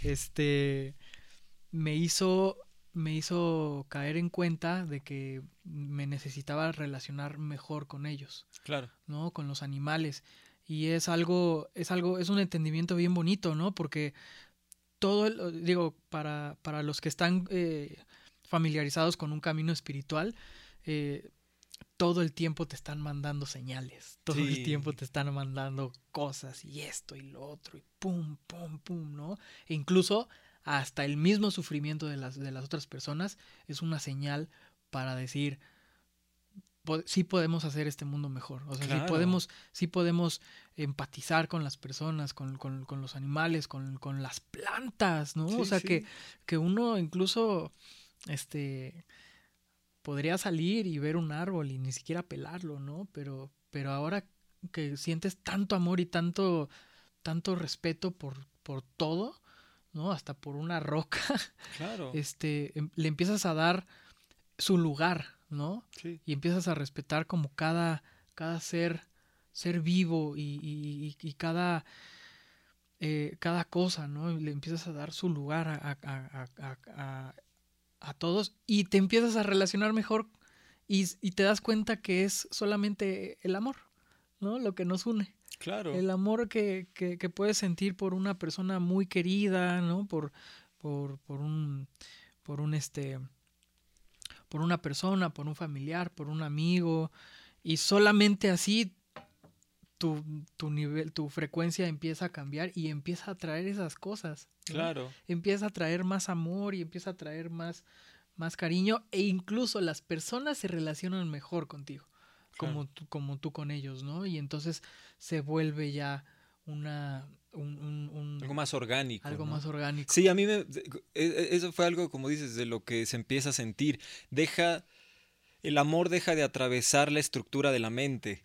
este, me hizo me hizo caer en cuenta de que me necesitaba relacionar mejor con ellos. Claro. ¿No? Con los animales. Y es algo, es algo, es un entendimiento bien bonito, ¿no? Porque todo, el, digo, para, para los que están eh, familiarizados con un camino espiritual, eh, todo el tiempo te están mandando señales, todo el tiempo te están mandando cosas y esto y lo otro y pum, pum, pum, ¿no? E incluso hasta el mismo sufrimiento de las, de las otras personas es una señal para decir, sí podemos hacer este mundo mejor. O sea, sí, podemos, sí podemos empatizar con las personas, con, los animales, con, las plantas, ¿no? o sea, que, que uno incluso, este, podría salir y ver un árbol y ni siquiera pelarlo, ¿no? Pero, pero ahora que sientes tanto amor y tanto, tanto respeto por, por todo, ¿no? Hasta por una roca. Claro. Este, em, le empiezas a dar su lugar, ¿no? Sí. Y empiezas a respetar como cada, cada ser, ser vivo y, y, cada, eh, cada cosa, ¿no? le empiezas a dar su lugar a, a, a, a, todos y te empiezas a relacionar mejor y, y te das cuenta que es solamente el amor, ¿no? Lo que nos une. Claro. El amor que, que, que, puedes sentir por una persona muy querida, ¿no? Por, por, por un, por un este, por una persona, por un familiar, por un amigo. Y solamente así tu, tu nivel, tu frecuencia empieza a cambiar y empieza a traer esas cosas. Claro. Empieza a traer más amor y empieza a traer más, más cariño e incluso las personas se relacionan mejor contigo como, tú, como tú con ellos, ¿no? Y entonces se vuelve ya una... Un, algo más orgánico. Algo más orgánico. Sí, a mí me, e, e, eso fue algo, como dices, de lo que se empieza a sentir. Deja el amor deja de atravesar la estructura de la mente,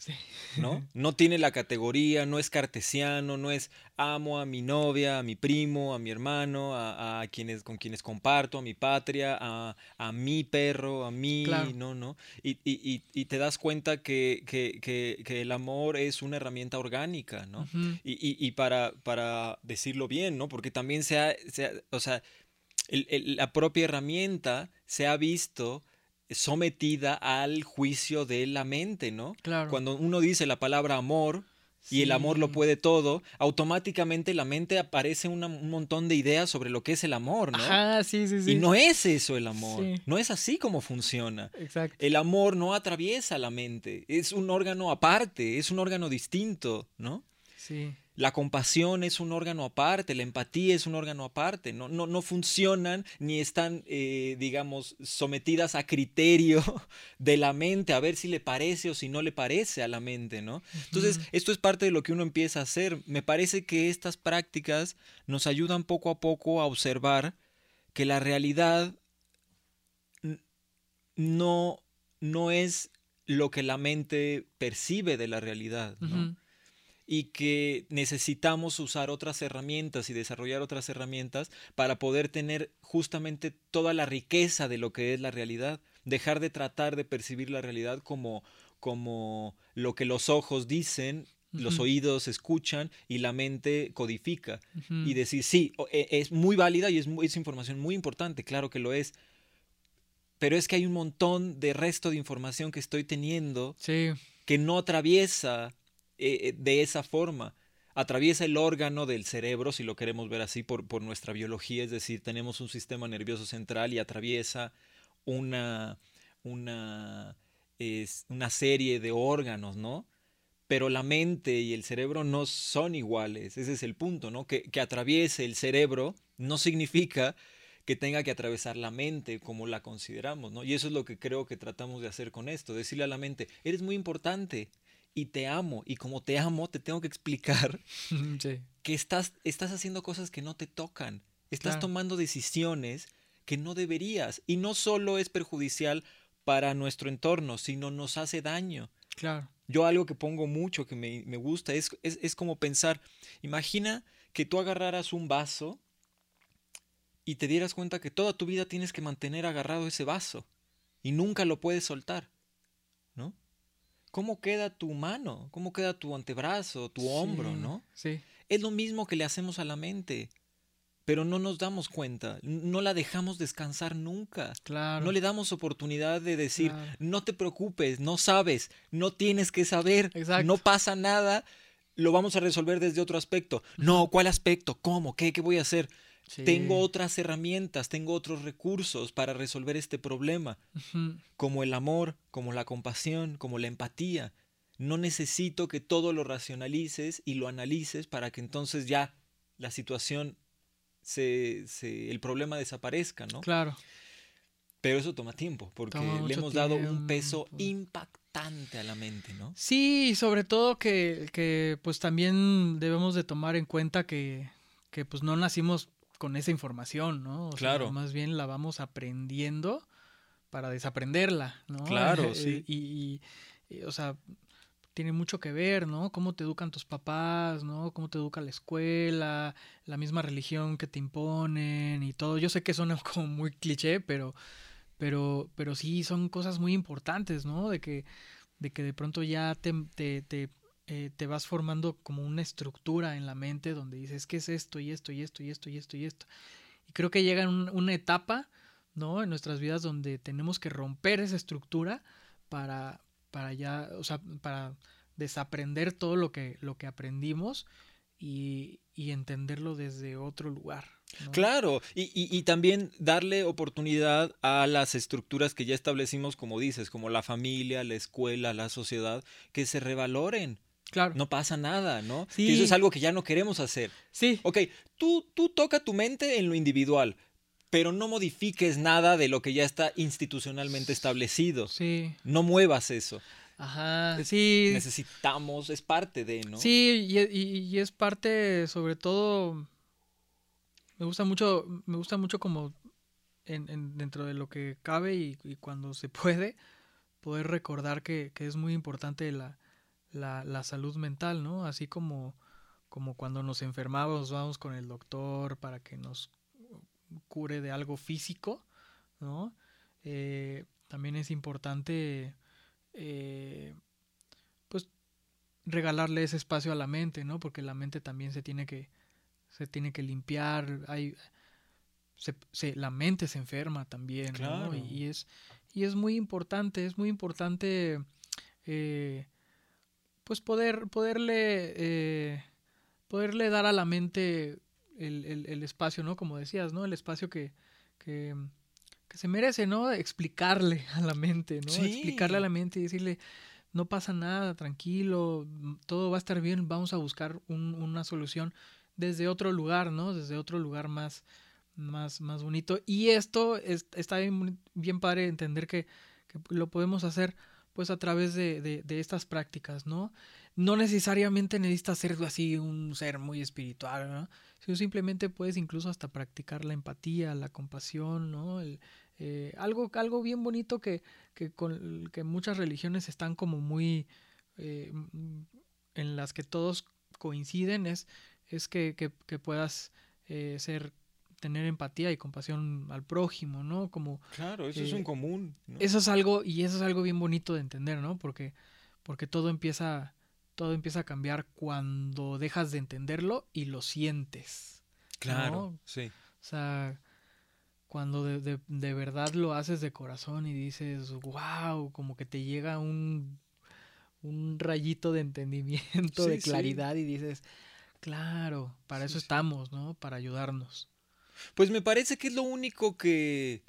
¿no? No tiene la categoría, no es cartesiano, no es amo a mi novia, a mi primo, a mi hermano, a, quienes con quienes comparto, a mi patria, a, a mi perro, a mí, no, no. Y, y, y, te das cuenta que, que, que, el amor es una herramienta orgánica, ¿no? Y, para, para decirlo bien, ¿no? Porque también se ha, o sea, la propia herramienta se ha visto sometida al juicio de la mente, ¿no? Claro. Cuando uno dice la palabra amor y el amor lo puede todo, automáticamente la mente aparece un montón de ideas sobre lo que es el amor, ¿no? Ah, sí, sí, sí. Y no es eso el amor. No es así como funciona. Exacto. El amor no atraviesa la mente. Es un órgano aparte, es un órgano distinto, ¿no? Sí. La compasión es un órgano aparte, la empatía es un órgano aparte, no, no, no funcionan ni están, eh, digamos, sometidas a criterio de la mente, a ver si le parece o si no le parece a la mente, ¿no? Entonces, esto es parte de lo que uno empieza a hacer. Me parece que estas prácticas nos ayudan poco a poco a observar que la realidad no, no es lo que la mente percibe de la realidad, ¿no? Y que necesitamos usar otras herramientas y desarrollar otras herramientas para poder tener justamente toda la riqueza de lo que es la realidad. dejar de tratar de percibir la realidad como, como lo que los ojos dicen los oídos escuchan y la mente codifica. Ujú. Y decir, sí, e- es muy válida y es, muy- es información muy importante, claro que lo es. Pero es que hay un montón de resto de información que estoy teniendo Sí, que no atraviesa eh, de esa forma. Atraviesa el órgano del cerebro, si lo queremos ver así, por, por nuestra biología, es decir, tenemos un sistema nervioso central y atraviesa una, una, una serie de órganos, ¿no? Pero la mente y el cerebro no son iguales, ese es el punto, ¿no? Que, que atraviese el cerebro no significa que tenga que atravesar la mente como la consideramos, ¿no? Y eso es lo que creo que tratamos de hacer con esto, decirle a la mente, eres muy importante y te amo, y como te amo, te tengo que explicar sí, que estás, estás haciendo cosas que no te tocan, estás Claro. tomando decisiones que no deberías, y no solo es perjudicial para nuestro entorno, sino nos hace daño. claro. Yo algo que pongo mucho, que me, me gusta, es, es, es como pensar, imagina que tú agarraras un vaso y te dieras cuenta que toda tu vida tienes que mantener agarrado ese vaso y nunca lo puedes soltar. ¿Cómo queda tu mano? ¿Cómo queda tu antebrazo, tu hombro, ¿no? Sí, Es lo mismo que le hacemos a la mente, pero no nos damos cuenta, no la dejamos descansar nunca. claro. No le damos oportunidad de decir, Claro. no te preocupes, no sabes, no tienes que saber, Exacto. no pasa nada, lo vamos a resolver desde otro aspecto. No, ¿cuál aspecto? ¿Cómo? ¿Qué? ¿Qué voy a hacer? Sí. Tengo otras herramientas, tengo otros recursos para resolver este problema, como el amor, como la compasión, como la empatía. No necesito que todo lo racionalices y lo analices para que entonces ya la situación, se, se- el problema desaparezca, ¿no? Claro. Pero eso toma tiempo, porque Toma le hemos dado un peso impactante a la mente, ¿no? Sí, y sobre todo que, que pues también debemos de tomar en cuenta que, que pues no nacimos con esa información, ¿no? O sea, Claro. más bien la vamos aprendiendo para desaprenderla, ¿no? Claro, Eh, sí. Y, y- y, o sea, tiene mucho que ver, ¿no? Cómo te educan tus papás, ¿no? Cómo te educa la escuela, la misma religión que te imponen y todo. Yo sé que suena como muy cliché, pero, pero, pero sí son cosas muy importantes, ¿no? De que, de que de pronto ya te, te, te, eh, te vas formando como una estructura en la mente donde dices, ¿qué es esto y esto y esto y esto y esto y esto? Y creo que llega un- una etapa, ¿no? En nuestras vidas donde tenemos que romper esa estructura para, para ya, o sea, para desaprender todo lo que, lo que aprendimos y, y entenderlo desde otro lugar. Claro, y- y también darle oportunidad a las estructuras que ya establecimos, como dices, como la familia, la escuela, la sociedad, que se revaloren. Claro. No pasa nada, ¿no? Sí. Que eso es algo que ya no queremos hacer. Sí. Ok, tú, tú toca tu mente en lo individual, pero no modifiques nada de lo que ya está institucionalmente establecido. Sí. No muevas eso. Ajá. Sí. Necesitamos, es parte de, ¿no? Sí, y, y- y es parte, sobre todo, me gusta mucho, me gusta mucho como en, en- dentro de lo que cabe y, y cuando se puede, poder recordar que, que es muy importante la, la, la salud mental, ¿no? Así como, como cuando nos enfermamos, vamos con el doctor para que nos cure de algo físico, ¿no? Eh, también es importante, eh, pues, regalarle ese espacio a la mente, ¿no? Porque la mente también se tiene que, se tiene que limpiar, hay, se, se- la mente se enferma también, ¿no? Y es, y es muy importante, es muy importante, eh, pues poder, poderle, eh, poderle dar a la mente el, el- el espacio, ¿no? Como decías, ¿no? El espacio que, que, que se merece, ¿no? Explicarle a la mente, ¿no? Sí. Explicarle a la mente y decirle, no pasa nada, tranquilo, todo va a estar bien, vamos a buscar un- una solución desde otro lugar, ¿no? Desde otro lugar más, más, más bonito. Y esto es- está bien, bien padre entender que, que lo podemos hacer pues a través de, de- estas prácticas, ¿no? No necesariamente necesitas ser así un ser muy espiritual, ¿no? Sino simplemente puedes incluso hasta practicar la empatía, la compasión, ¿no? El, eh, algo, algo bien bonito que, que con que muchas religiones están como muy eh, en las que todos coinciden es, es que, que- que puedas eh, ser tener empatía y compasión al prójimo, ¿no? Como claro, eso es un común. Eso es algo y eso es algo bien bonito de entender, ¿no? Porque porque todo empieza todo empieza a cambiar cuando dejas de entenderlo y lo sientes. Claro, sí. O sea, cuando de, de, verdad lo haces de corazón y dices, wow, como que te llega un, un rayito de entendimiento, de claridad y dices, claro, para eso estamos, ¿no? Para ayudarnos. Pues me parece que es lo único que,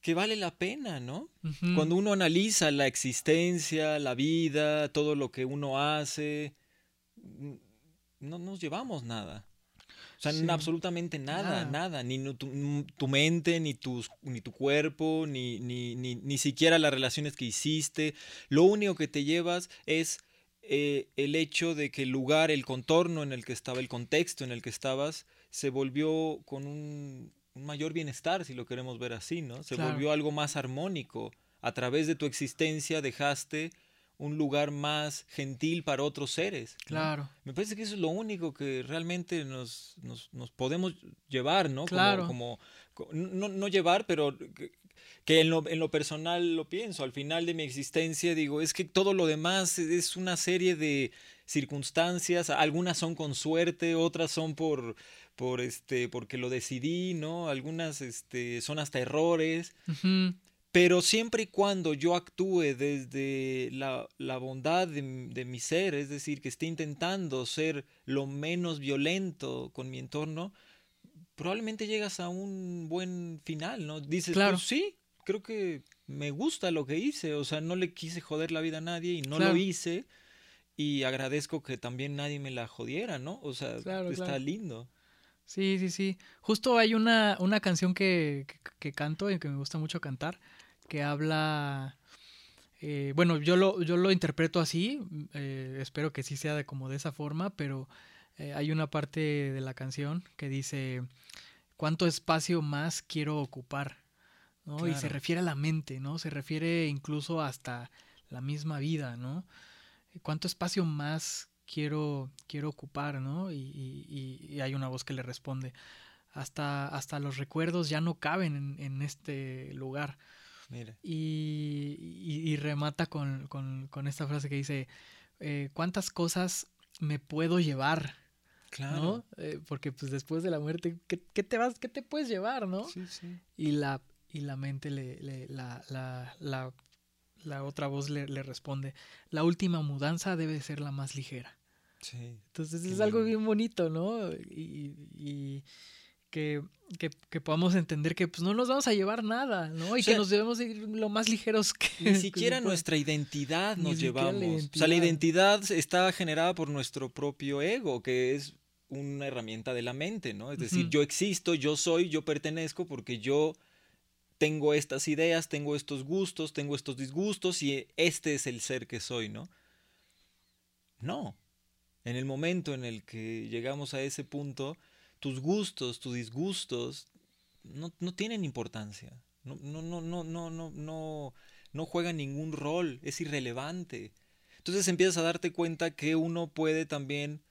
que vale la pena, ¿no? Cuando uno analiza la existencia, la vida, todo lo que uno hace, no nos llevamos nada. O sea, absolutamente nada, nada, ni tu, mente, ni, tus, ni tu cuerpo, ni, ni, ni, ni, siquiera las relaciones que hiciste. Lo único que te llevas es eh, el hecho de que el lugar, el contorno en el que estaba, el contexto en el que estabas, se volvió con un, mayor bienestar, si lo queremos ver así, ¿no? Se volvió algo más armónico. A través de tu existencia dejaste un lugar más gentil para otros seres. Claro. Me parece que eso es lo único que realmente nos, nos, nos podemos llevar, ¿no? Claro. Como, no, no, llevar, pero que, en, lo, en, lo, personal lo pienso. Al final de mi existencia digo, es que todo lo demás es una serie de circunstancias. Algunas son con suerte, otras son por, por este, porque lo decidí, ¿no? Algunas este, son hasta errores. Pero siempre y cuando yo actúe desde la, bondad de, mi ser, es decir, que esté intentando ser lo menos violento con mi entorno, probablemente llegas a un buen final, ¿no? Dices, claro. Pues sí, creo que me gusta lo que hice, o sea, no le quise joder la vida a nadie y no lo hice y agradezco que también nadie me la jodiera, ¿no? O sea, está lindo. Sí, sí, sí. Justo hay una, una canción que, que, canto y que me gusta mucho cantar, que habla... Eh, bueno, yo lo, yo lo interpreto así, eh, espero que sí sea de, como de esa forma, pero eh, hay una parte de la canción que dice, ¿cuánto espacio más quiero ocupar? ¿no? Y se refiere a la mente, ¿no? Se refiere incluso hasta la misma vida, ¿no? ¿Cuánto espacio más quiero, quiero ocupar, ¿no? Y, hay una voz que le responde, hasta, hasta los recuerdos ya no caben en, este lugar. Y, remata con, esta frase que dice, eh, ¿cuántas cosas me puedo llevar? Claro. Eh, porque pues después de la muerte, ¿qué, te vas, qué te puedes llevar, no? Sí, sí. Y la, y la mente le, la, la, la, la, otra voz le, le, responde, la última mudanza debe ser la más ligera. Entonces es algo bien bonito, ¿no? Y, que, podamos entender que pues no nos vamos a llevar nada, ¿no? Y que nos debemos ir lo más ligeros que... Ni siquiera nuestra identidad nos llevamos. O sea, la identidad está generada por nuestro propio ego, que es una herramienta de la mente, ¿no? Es decir, yo existo, yo soy, yo pertenezco porque yo tengo estas ideas, tengo estos gustos, tengo estos disgustos y este es el ser que soy, ¿no? No, en el momento en el que llegamos a ese punto, tus gustos, tus disgustos no, tienen importancia. No, no, no, no, no, no, no, no juegan ningún rol, es irrelevante. Entonces empiezas a darte cuenta que uno puede también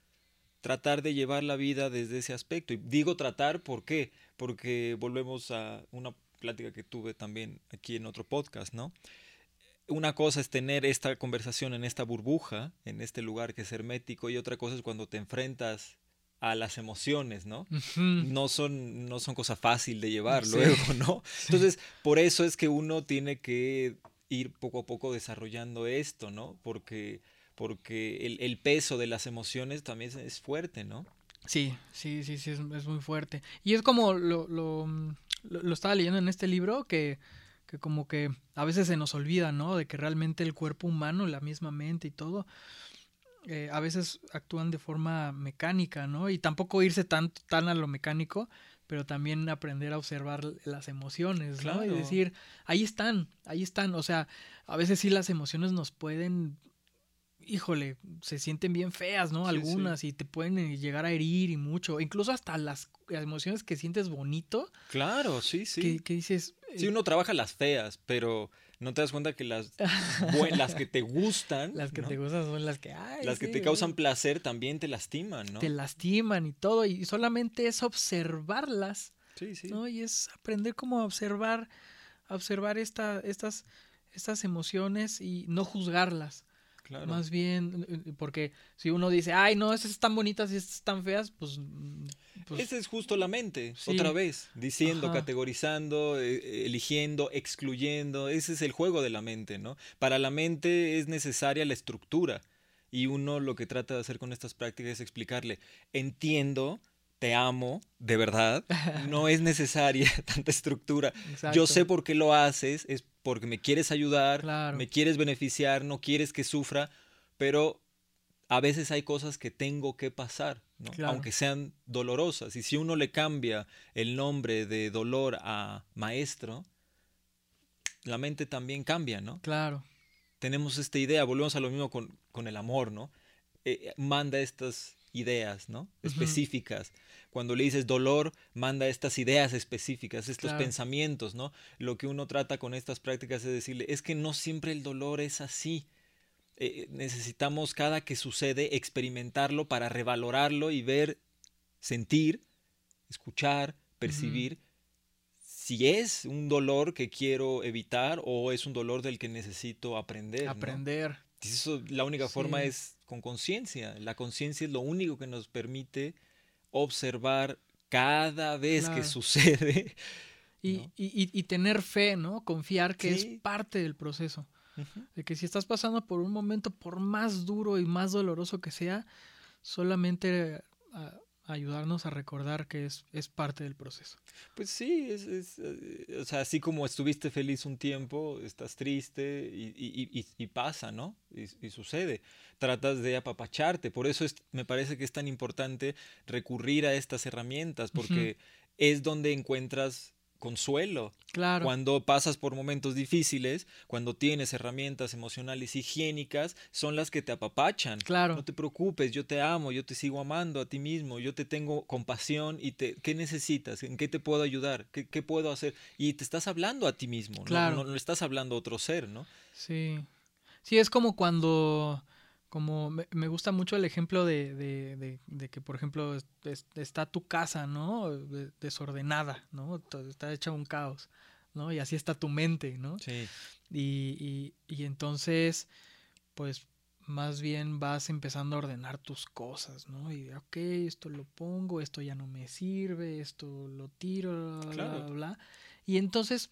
tratar de llevar la vida desde ese aspecto. Y digo tratar, ¿por qué? Porque volvemos a una plática que tuve también aquí en otro podcast, ¿no? Una cosa es tener esta conversación en esta burbuja, en este lugar que es hermético, y otra cosa es cuando te enfrentas a las emociones, ¿no? No son, no son cosa fácil de llevar luego, ¿no? Entonces, por eso es que uno tiene que ir poco a poco desarrollando esto, ¿no? Porque, porque el, peso de las emociones también es, fuerte, ¿no? Sí, sí, sí, sí, es, muy fuerte. Y es como lo, lo estaba leyendo en este libro que que como que a veces se nos olvida, ¿no? De que realmente el cuerpo humano, la misma mente y todo, eh, a veces actúan de forma mecánica, ¿no? Y tampoco irse tan, tan a lo mecánico, pero también aprender a observar las emociones, ¿no? Y decir, ahí están, ahí están. O sea, a veces sí las emociones nos pueden híjole, se sienten bien feas, ¿no? Sí, Algunas y te pueden eh, llegar a herir y mucho. Incluso hasta las emociones que sientes bonito, Claro, sí, sí. que, que dices... Sí, eh, uno trabaja las feas, pero no te das cuenta que las, buen- las que te gustan, Las que ¿no? te gustan son las que... ay, las que te causan placer también te lastiman, ¿no? Te lastiman y todo. Y solamente es observarlas, Sí, sí. ¿no? Y es aprender cómo observar, observar esta, estas, estas emociones y no juzgarlas. Claro. Más bien, eh, porque si uno dice, ay, no, estas están bonitas y estas están feas, pues... mm, pues, Esa es justo la mente, sí. otra vez, diciendo, Ajá. categorizando, eh, eh, eligiendo, excluyendo, ese es el juego de la mente, ¿no? Para la mente es necesaria la estructura y uno lo que trata de hacer con estas prácticas es explicarle, entiendo, te amo, de verdad, no es necesaria tanta estructura, exacto. yo sé por qué lo haces, es porque me quieres ayudar, Claro. me quieres beneficiar, no quieres que sufra, pero a veces hay cosas que tengo que pasar, ¿no? Claro. aunque sean dolorosas. Y si uno le cambia el nombre de dolor a maestro, la mente también cambia, ¿no? Claro, Tenemos esta idea, volvemos a lo mismo con, con el amor, ¿no? Eh, manda estas ideas, ¿no? Específicas. Cuando le dices dolor, manda estas ideas específicas, estos Claro. pensamientos, ¿no? Lo que uno trata con estas prácticas es decirle, es que no siempre el dolor es así. Eh, necesitamos cada que sucede experimentarlo para revalorarlo y ver, sentir, escuchar, percibir si es un dolor que quiero evitar o es un dolor del que necesito aprender. aprender. Eso, la única forma es con conciencia. La conciencia es lo único que nos permite observar cada vez que sucede. Y, ¿no? y, tener fe, ¿no? Confiar que Sí. es parte del proceso. De que si estás pasando por un momento, por más duro y más doloroso que sea, solamente a- ayudarnos a recordar que es, es parte del proceso. Pues sí, es, es, eh, o sea, así como estuviste feliz un tiempo, estás triste y, y- y- y pasa, ¿no? Y, sucede. Tratas de apapacharte. Por eso es- me parece que es tan importante recurrir a estas herramientas, porque es donde encuentras consuelo. Claro, Cuando pasas por momentos difíciles, cuando tienes herramientas emocionales higiénicas, son las que te apapachan. claro, No te preocupes, yo te amo, yo te sigo amando a ti mismo, yo te tengo compasión y te, ¿qué necesitas? ¿En qué te puedo ayudar? ¿Qué, qué puedo hacer? Y te estás hablando a ti mismo, ¿no? Claro. no, no estás hablando a otro ser, ¿no? sí. Sí, es como cuando, como me, me gusta mucho el ejemplo de, de, de- de que, por ejemplo, es- es- está tu casa, ¿no? De- desordenada, ¿no? Está hecha un caos, ¿no? Y así está tu mente, ¿no? Sí, Y, y, y entonces, pues más bien vas empezando a ordenar tus cosas, ¿no? Y, ok, esto lo pongo, esto ya no me sirve, esto lo tiro, bla, bla, Claro. bla, bla. Y entonces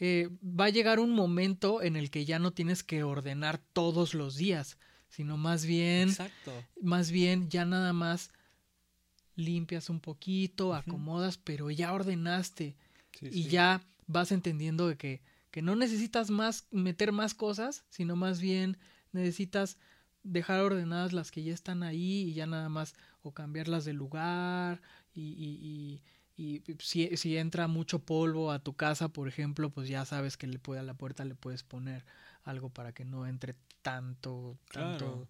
eh, va a llegar un momento en el que ya no tienes que ordenar todos los días, sino más bien, exacto. más bien ya nada más limpias un poquito, acomodas, pero ya ordenaste Sí, y sí. ya vas entendiendo de que, que no necesitas más meter más cosas, sino más bien necesitas dejar ordenadas las que ya están ahí y ya nada más o cambiarlas de lugar y, y, y, y si, si entra mucho polvo a tu casa, por ejemplo, pues ya sabes que le puede, a la puerta le puedes poner algo para que no entre tanto, tanto, Claro.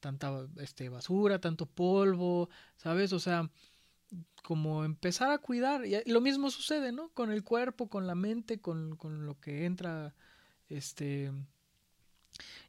tanta este, basura, tanto polvo, ¿sabes? O sea, como empezar a cuidar. Y lo mismo sucede, ¿no? Con el cuerpo, con la mente, con, con lo que entra. Este.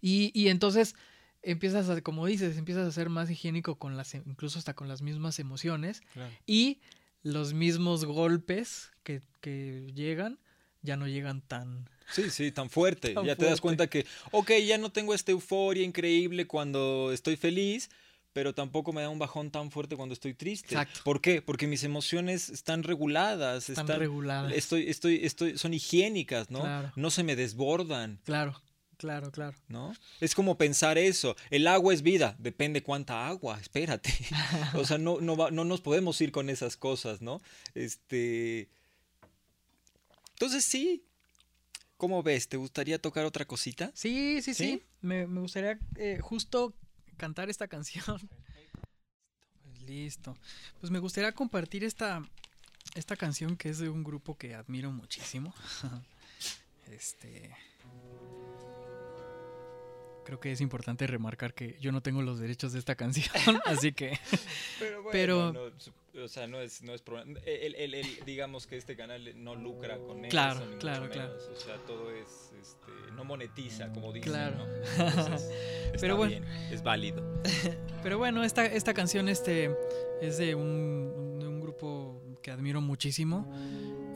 Y, y entonces empiezas a, como dices, empiezas a ser más higiénico con las, incluso hasta con las mismas emociones. Claro. Y los mismos golpes que, que llegan, ya no llegan tan. Sí, sí, tan fuerte. Tan ya te das cuenta que, ok, ya no tengo esta euforia increíble cuando estoy feliz, pero tampoco me da un bajón tan fuerte cuando estoy triste. Exacto. ¿Por qué? Porque mis emociones están reguladas, tan están, reguladas. estoy, estoy, estoy, son higiénicas, ¿no? Claro. No se me desbordan, Claro, claro, claro. ¿no? Es como pensar eso. El agua es vida, depende cuánta agua, espérate. o sea, no, no, va- no nos podemos ir con esas cosas, ¿no? Este. Entonces sí. ¿Cómo ves? ¿Te gustaría tocar otra cosita? Sí, sí, sí. ¿Sí? Me, me gustaría eh, justo cantar esta canción. Pues listo. Pues me gustaría compartir esta, esta canción que es de un grupo que admiro muchísimo. este. Creo que es importante remarcar que yo no tengo los derechos de esta canción, así que... Pero bueno, Pero- no, o sea, no es, no es problema. El, el- el- digamos que este canal no lucra con eso. Claro, ni claro, claro. O sea, todo es, este, no monetiza, como dicen, Claro. ¿no? Entonces, está Pero bueno. bien, es válido. Pero bueno, esta, esta canción este, es de un, de un grupo que admiro muchísimo.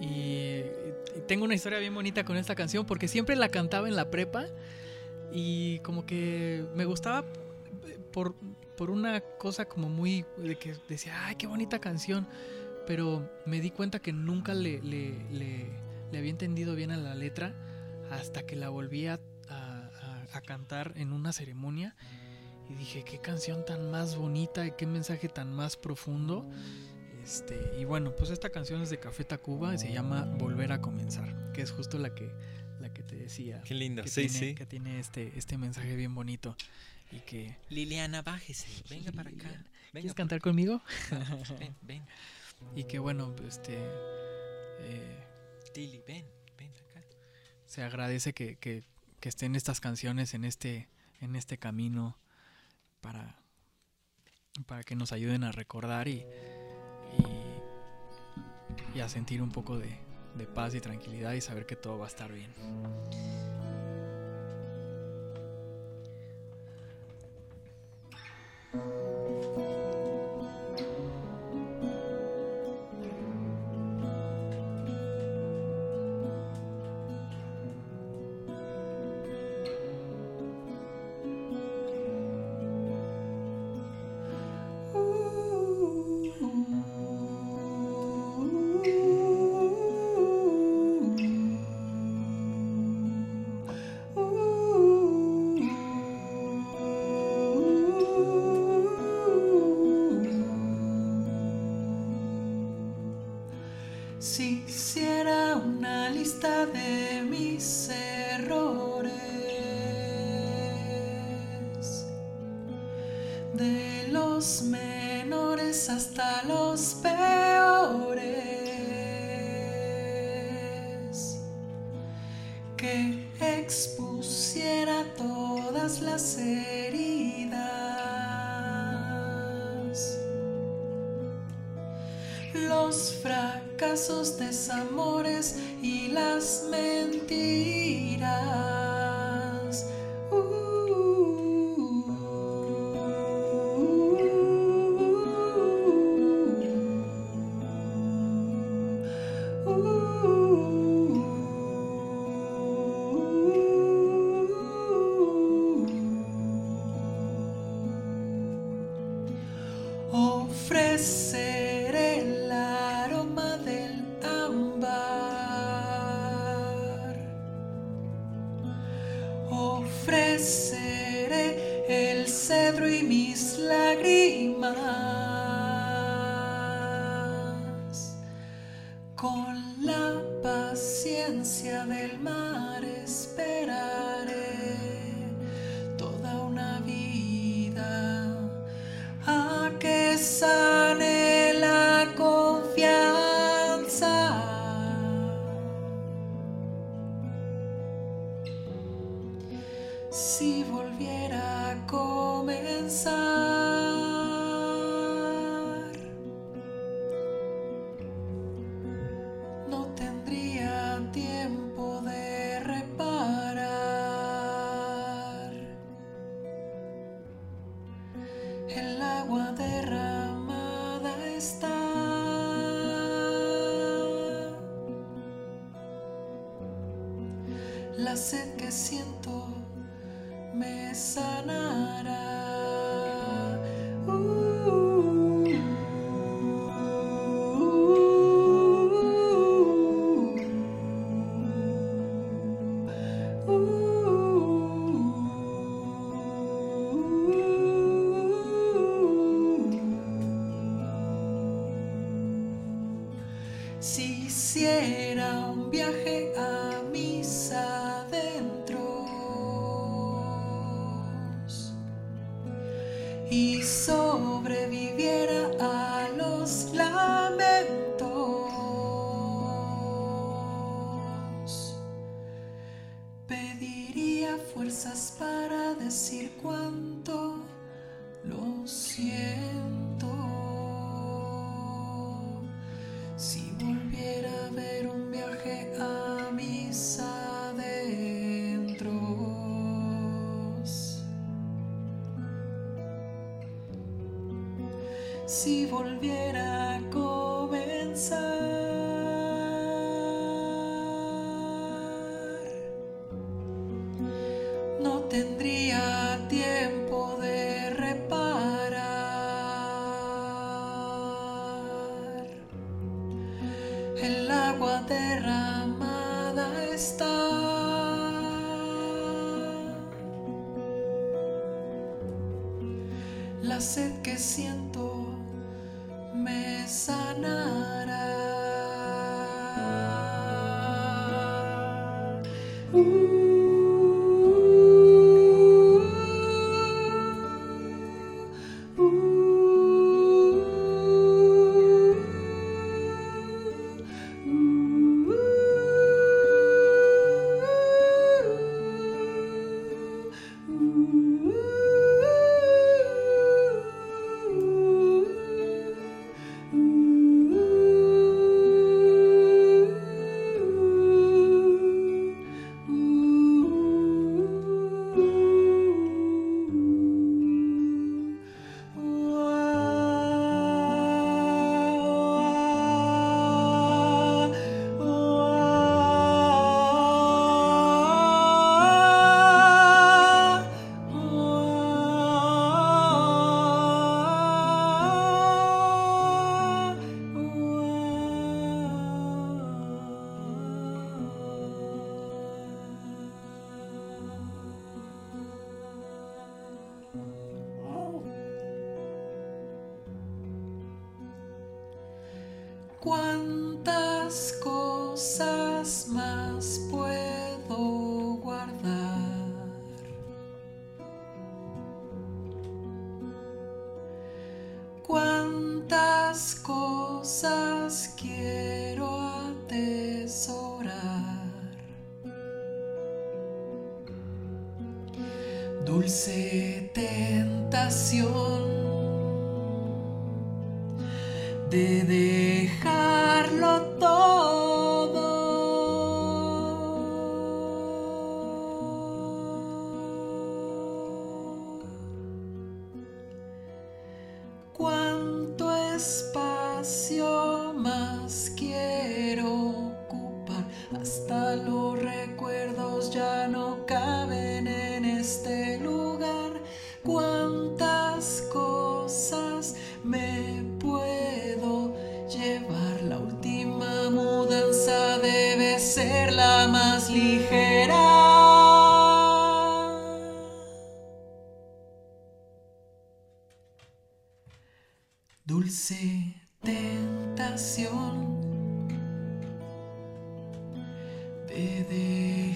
Y tengo una historia bien bonita con esta canción porque siempre la cantaba en la prepa y como que me gustaba por, por una cosa como muy de que decía, ay, qué bonita canción. Pero me di cuenta que nunca le, le, le- había entendido bien a la letra hasta que la volví a, a- a- a cantar en una ceremonia. Y dije, qué canción tan más bonita y qué mensaje tan más profundo. Este, y bueno, pues esta canción es de Café Tacuba y se llama Volver a comenzar, que es justo la que, Qué lindo, que sí, tiene, sí. Que tiene este, este mensaje bien bonito. Y que. Liliana, bájese, venga para acá. Venga, ¿Quieres cantar conmigo? ven, ven. Y que bueno, este. eh, Lili, ven, ven acá. se agradece que, que- que estén estas canciones en este, en este camino para, para que nos ayuden a recordar y, y, y a sentir un poco de, de paz y tranquilidad y saber que todo va a estar bien. La sed que siento me sanará. Si ser la más ligera. Dulce tentación de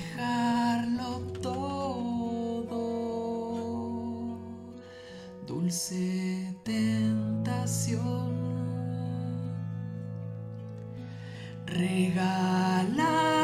dejarlo todo. Dulce tentación. regala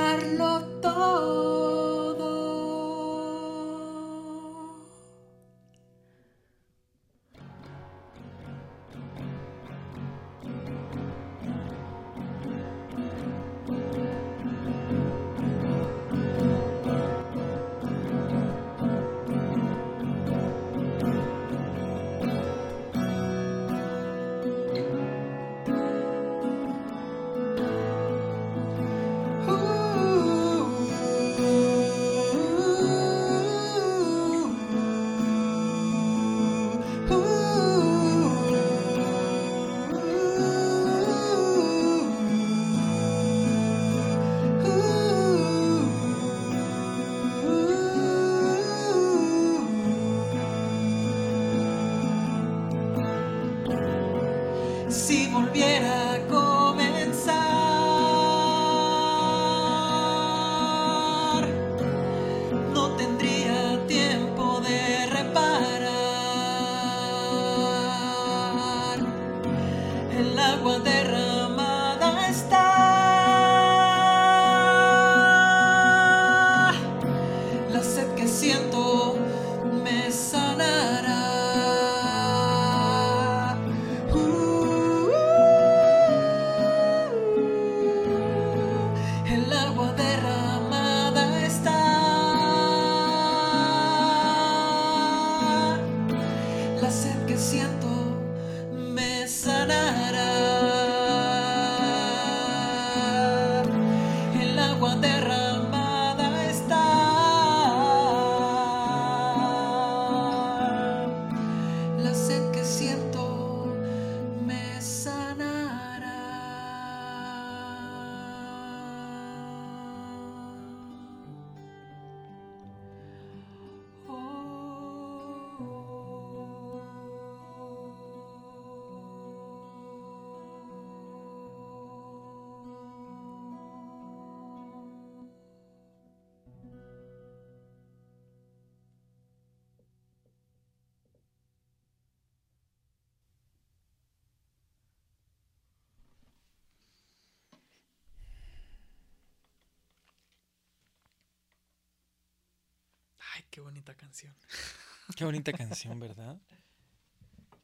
qué bonita canción. Qué bonita canción, ¿verdad?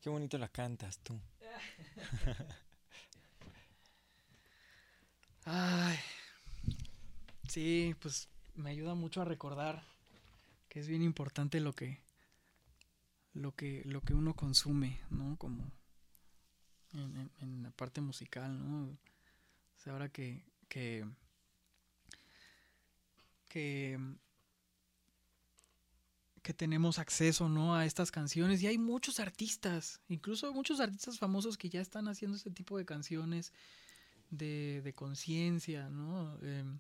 Qué bonito la cantas tú. Ay. Sí, pues me ayuda mucho a recordar que es bien importante lo que lo que lo que uno consume, ¿no? Como en, en- en la parte musical, ¿no? O sea, ahora que que que que tenemos acceso, ¿no? A estas canciones y hay muchos artistas, incluso muchos artistas famosos que ya están haciendo este tipo de canciones de, de conciencia, ¿no? Em,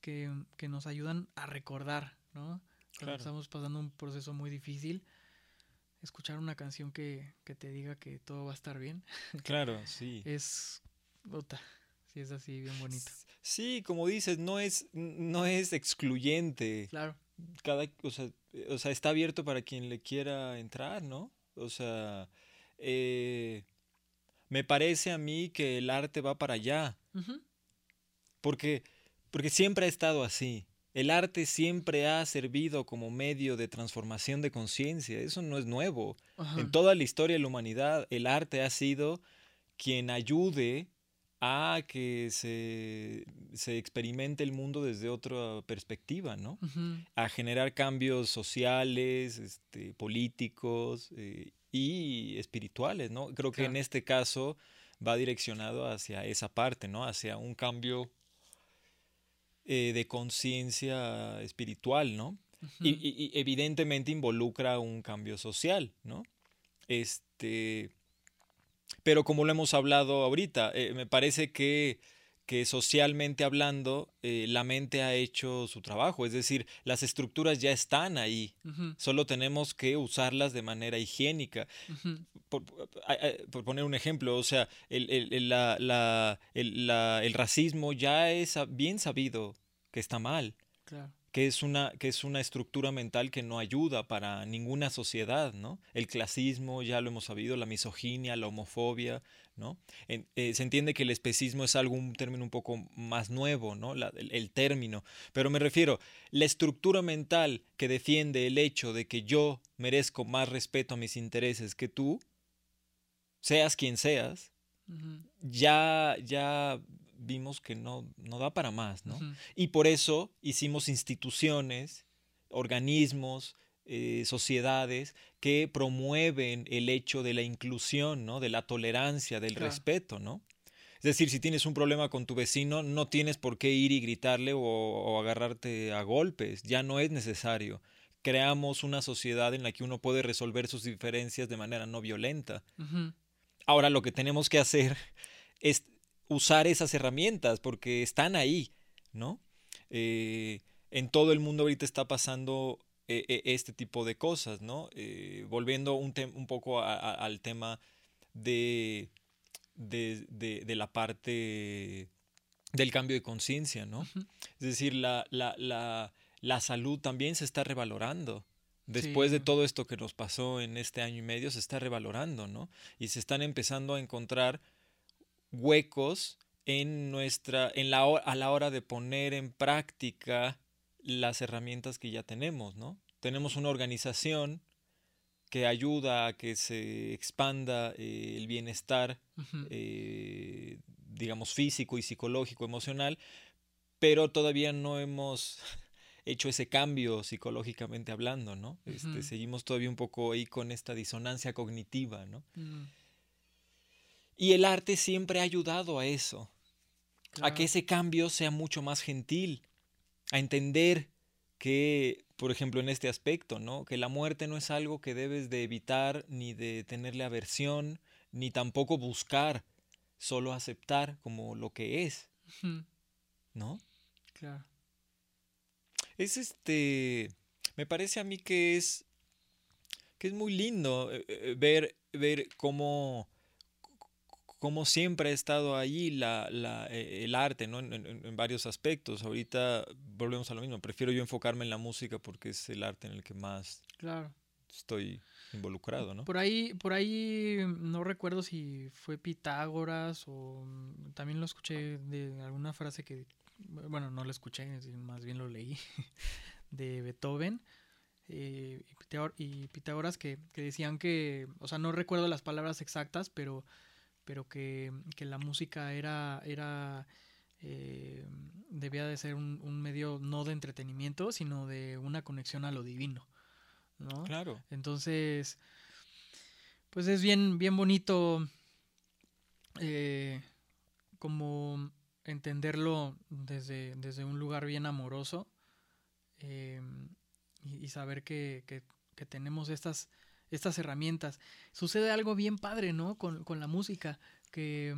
que, que nos ayudan a recordar, ¿no? Cuando Claro. estamos pasando un proceso muy difícil, escuchar una canción que, que te diga que todo va a estar bien Claro, sí. es, puta, sí es así bien bonito. Sí, como dices, no es, no es excluyente. Claro, Cada, o sea, o sea, está abierto para quien le quiera entrar, ¿no? O sea, eh, me parece a mí que el arte va para allá. Porque, porque siempre ha estado así. El arte siempre ha servido como medio de transformación de conciencia. Eso no es nuevo. En toda la historia de la humanidad, el arte ha sido quien ayude a que se, se experimente el mundo desde otra perspectiva, ¿no? A generar cambios sociales, este, políticos eh, y espirituales, ¿no? Creo que en este caso va direccionado hacia esa parte, ¿no? Hacia un cambio eh, de conciencia espiritual, ¿no? Y- y evidentemente involucra un cambio social, ¿no? Este, pero como lo hemos hablado ahorita, eh, me parece que, que socialmente hablando, eh, la mente ha hecho su trabajo, es decir, las estructuras ya están ahí, solo tenemos que usarlas de manera higiénica. Por, por poner un ejemplo, o sea, el, el- el- la- la- el- la- el racismo ya es a- bien sabido que está mal. Claro, que es una que es una estructura mental que no ayuda para ninguna sociedad, ¿no? El clasismo, ya lo hemos sabido, la misoginia, la homofobia, ¿no? En- eh, se entiende que el especismo es algo, un término un poco más nuevo, ¿no? La- el, el término. Pero me refiero, la estructura mental que defiende el hecho de que yo merezco más respeto a mis intereses que tú, seas quien seas, ya, ya vimos que no, no da para más, ¿no? Y por eso hicimos instituciones, organismos, eh, sociedades que promueven el hecho de la inclusión, ¿no? De la tolerancia, del Claro. respeto, ¿no? Es decir, si tienes un problema con tu vecino, no tienes por qué ir y gritarle o, o agarrarte a golpes. Ya no es necesario. Creamos una sociedad en la que uno puede resolver sus diferencias de manera no violenta. Ahora lo que tenemos que hacer es usar esas herramientas porque están ahí, ¿no? Eh, en todo el mundo ahorita está pasando eh, eh, este tipo de cosas, ¿no? Eh, volviendo un, poco a- a- al tema de, de, de- de la parte del cambio de conciencia, ¿no? Es decir, la, la, la, la salud también se está revalorando. Después de todo esto que nos pasó en este año y medio, se está revalorando, ¿no? Y se están empezando a encontrar huecos en nuestra, en la, a la hora de poner en práctica las herramientas que ya tenemos, ¿no? Tenemos una organización que ayuda a que se expanda eh, el bienestar eh, digamos, físico y psicológico, emocional, pero todavía no hemos hecho ese cambio psicológicamente hablando, ¿no? Este, seguimos todavía un poco ahí con esta disonancia cognitiva, ¿no? mm, Y el arte siempre ha ayudado a eso, a que ese cambio sea mucho más gentil, a entender que, por ejemplo, en este aspecto, ¿no? Que la muerte no es algo que debes de evitar, ni de tenerle aversión, ni tampoco buscar, solo aceptar como lo que es, ¿no? claro. Es este, me parece a mí que es, que es muy lindo eh, eh, ver, ver cómo, cómo siempre ha estado ahí la, la, eh, el arte, ¿no? En, en- en varios aspectos. Ahorita volvemos a lo mismo, prefiero yo enfocarme en la música porque es el arte en el que más Claro. estoy involucrado, ¿no? Por ahí, por ahí no recuerdo si fue Pitágoras o mm, también lo escuché de alguna frase que, bueno, no lo escuché, más bien lo leí, de Beethoven eh, y Pitágoras que, que decían que, o sea, no recuerdo las palabras exactas, pero, pero que, que la música era, era eh, debía de ser un, un medio no de entretenimiento, sino de una conexión a lo divino, ¿no? Claro. Entonces, pues es bien, bien bonito eh, como entenderlo desde, desde un lugar bien amoroso eh, y, y saber que, que- que tenemos estas, estas herramientas. Sucede algo bien padre, ¿no? Con, con la música, que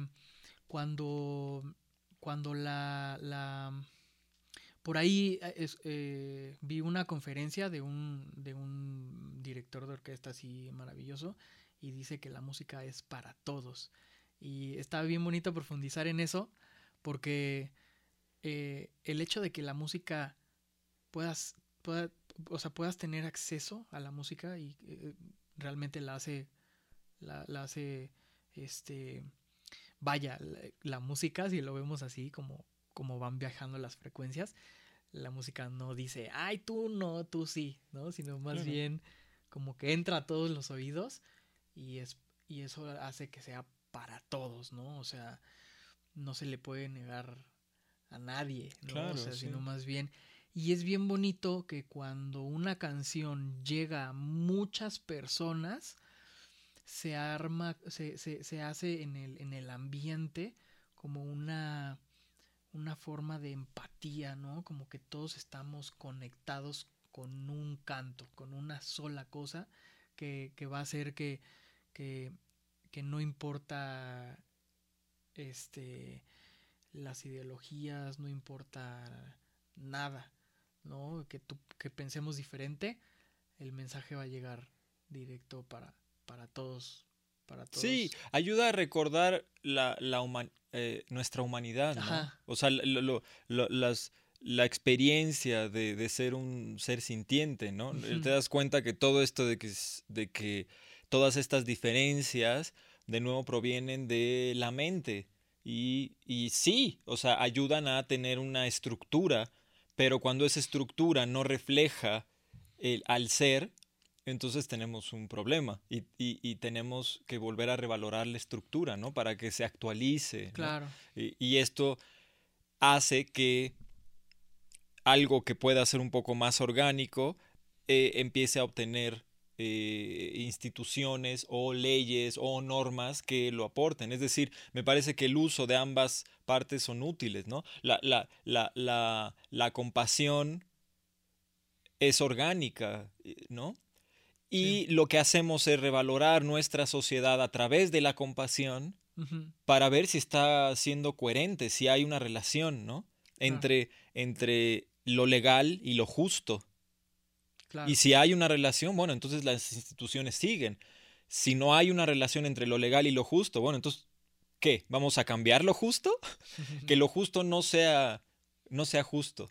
cuando, cuando la, la por ahí eh, eh, vi una conferencia de un, de un director de orquesta así maravilloso y dice que la música es para todos. Y está bien bonito profundizar en eso porque eh, el hecho de que la música puedas, pueda- o sea, puedas tener acceso a la música y realmente la hace, la, la hace, este, vaya, la, la música, si lo vemos así, como, como van viajando las frecuencias, la música no dice, ay, tú no, tú sí, ¿no? Sino más bien como que entra a todos los oídos y, es, y eso hace que sea para todos, ¿no? O sea, no se le puede negar a nadie, ¿no? Claro, o sea, sí. sino más bien... Y es bien bonito que cuando una canción llega a muchas personas, se arma, se, se, se hace en el, en el ambiente como una, una forma de empatía, ¿no? Como que todos estamos conectados con un canto, con una sola cosa que, que va a hacer que, que, que no importa este las ideologías, no importa nada, ¿no? Que, tú, que pensemos diferente, el mensaje va a llegar directo para, para todos. Para todos. Sí, ayuda a recordar la, la human- eh, nuestra humanidad, ¿no? Ajá. O sea, lo- lo- lo- las, la experiencia de, de ser un ser sintiente, ¿no? Te das cuenta que todo esto de que, de que todas estas diferencias de nuevo provienen de la mente. Y, y sí, o sea, ayudan a tener una estructura, pero cuando esa estructura no refleja el, al ser, entonces tenemos un problema y, y- y tenemos que volver a revalorar la estructura, ¿no? Para que se actualice. ¿no? Claro. Y, y esto hace que algo que pueda ser un poco más orgánico eh, empiece a obtener eh, instituciones o leyes o normas que lo aporten. Es decir, me parece que el uso de ambas partes son útiles, ¿no? La, la, la, la, la compasión es orgánica, ¿no? Y lo que hacemos es revalorar nuestra sociedad a través de la compasión para ver si está siendo coherente, si hay una relación, ¿no? Entre, entre lo legal y lo justo. Claro. Y si hay una relación, bueno, entonces las instituciones siguen. Si no hay una relación entre lo legal y lo justo, bueno, entonces, ¿qué? ¿Vamos a cambiar lo justo? Que lo justo no sea, no sea justo.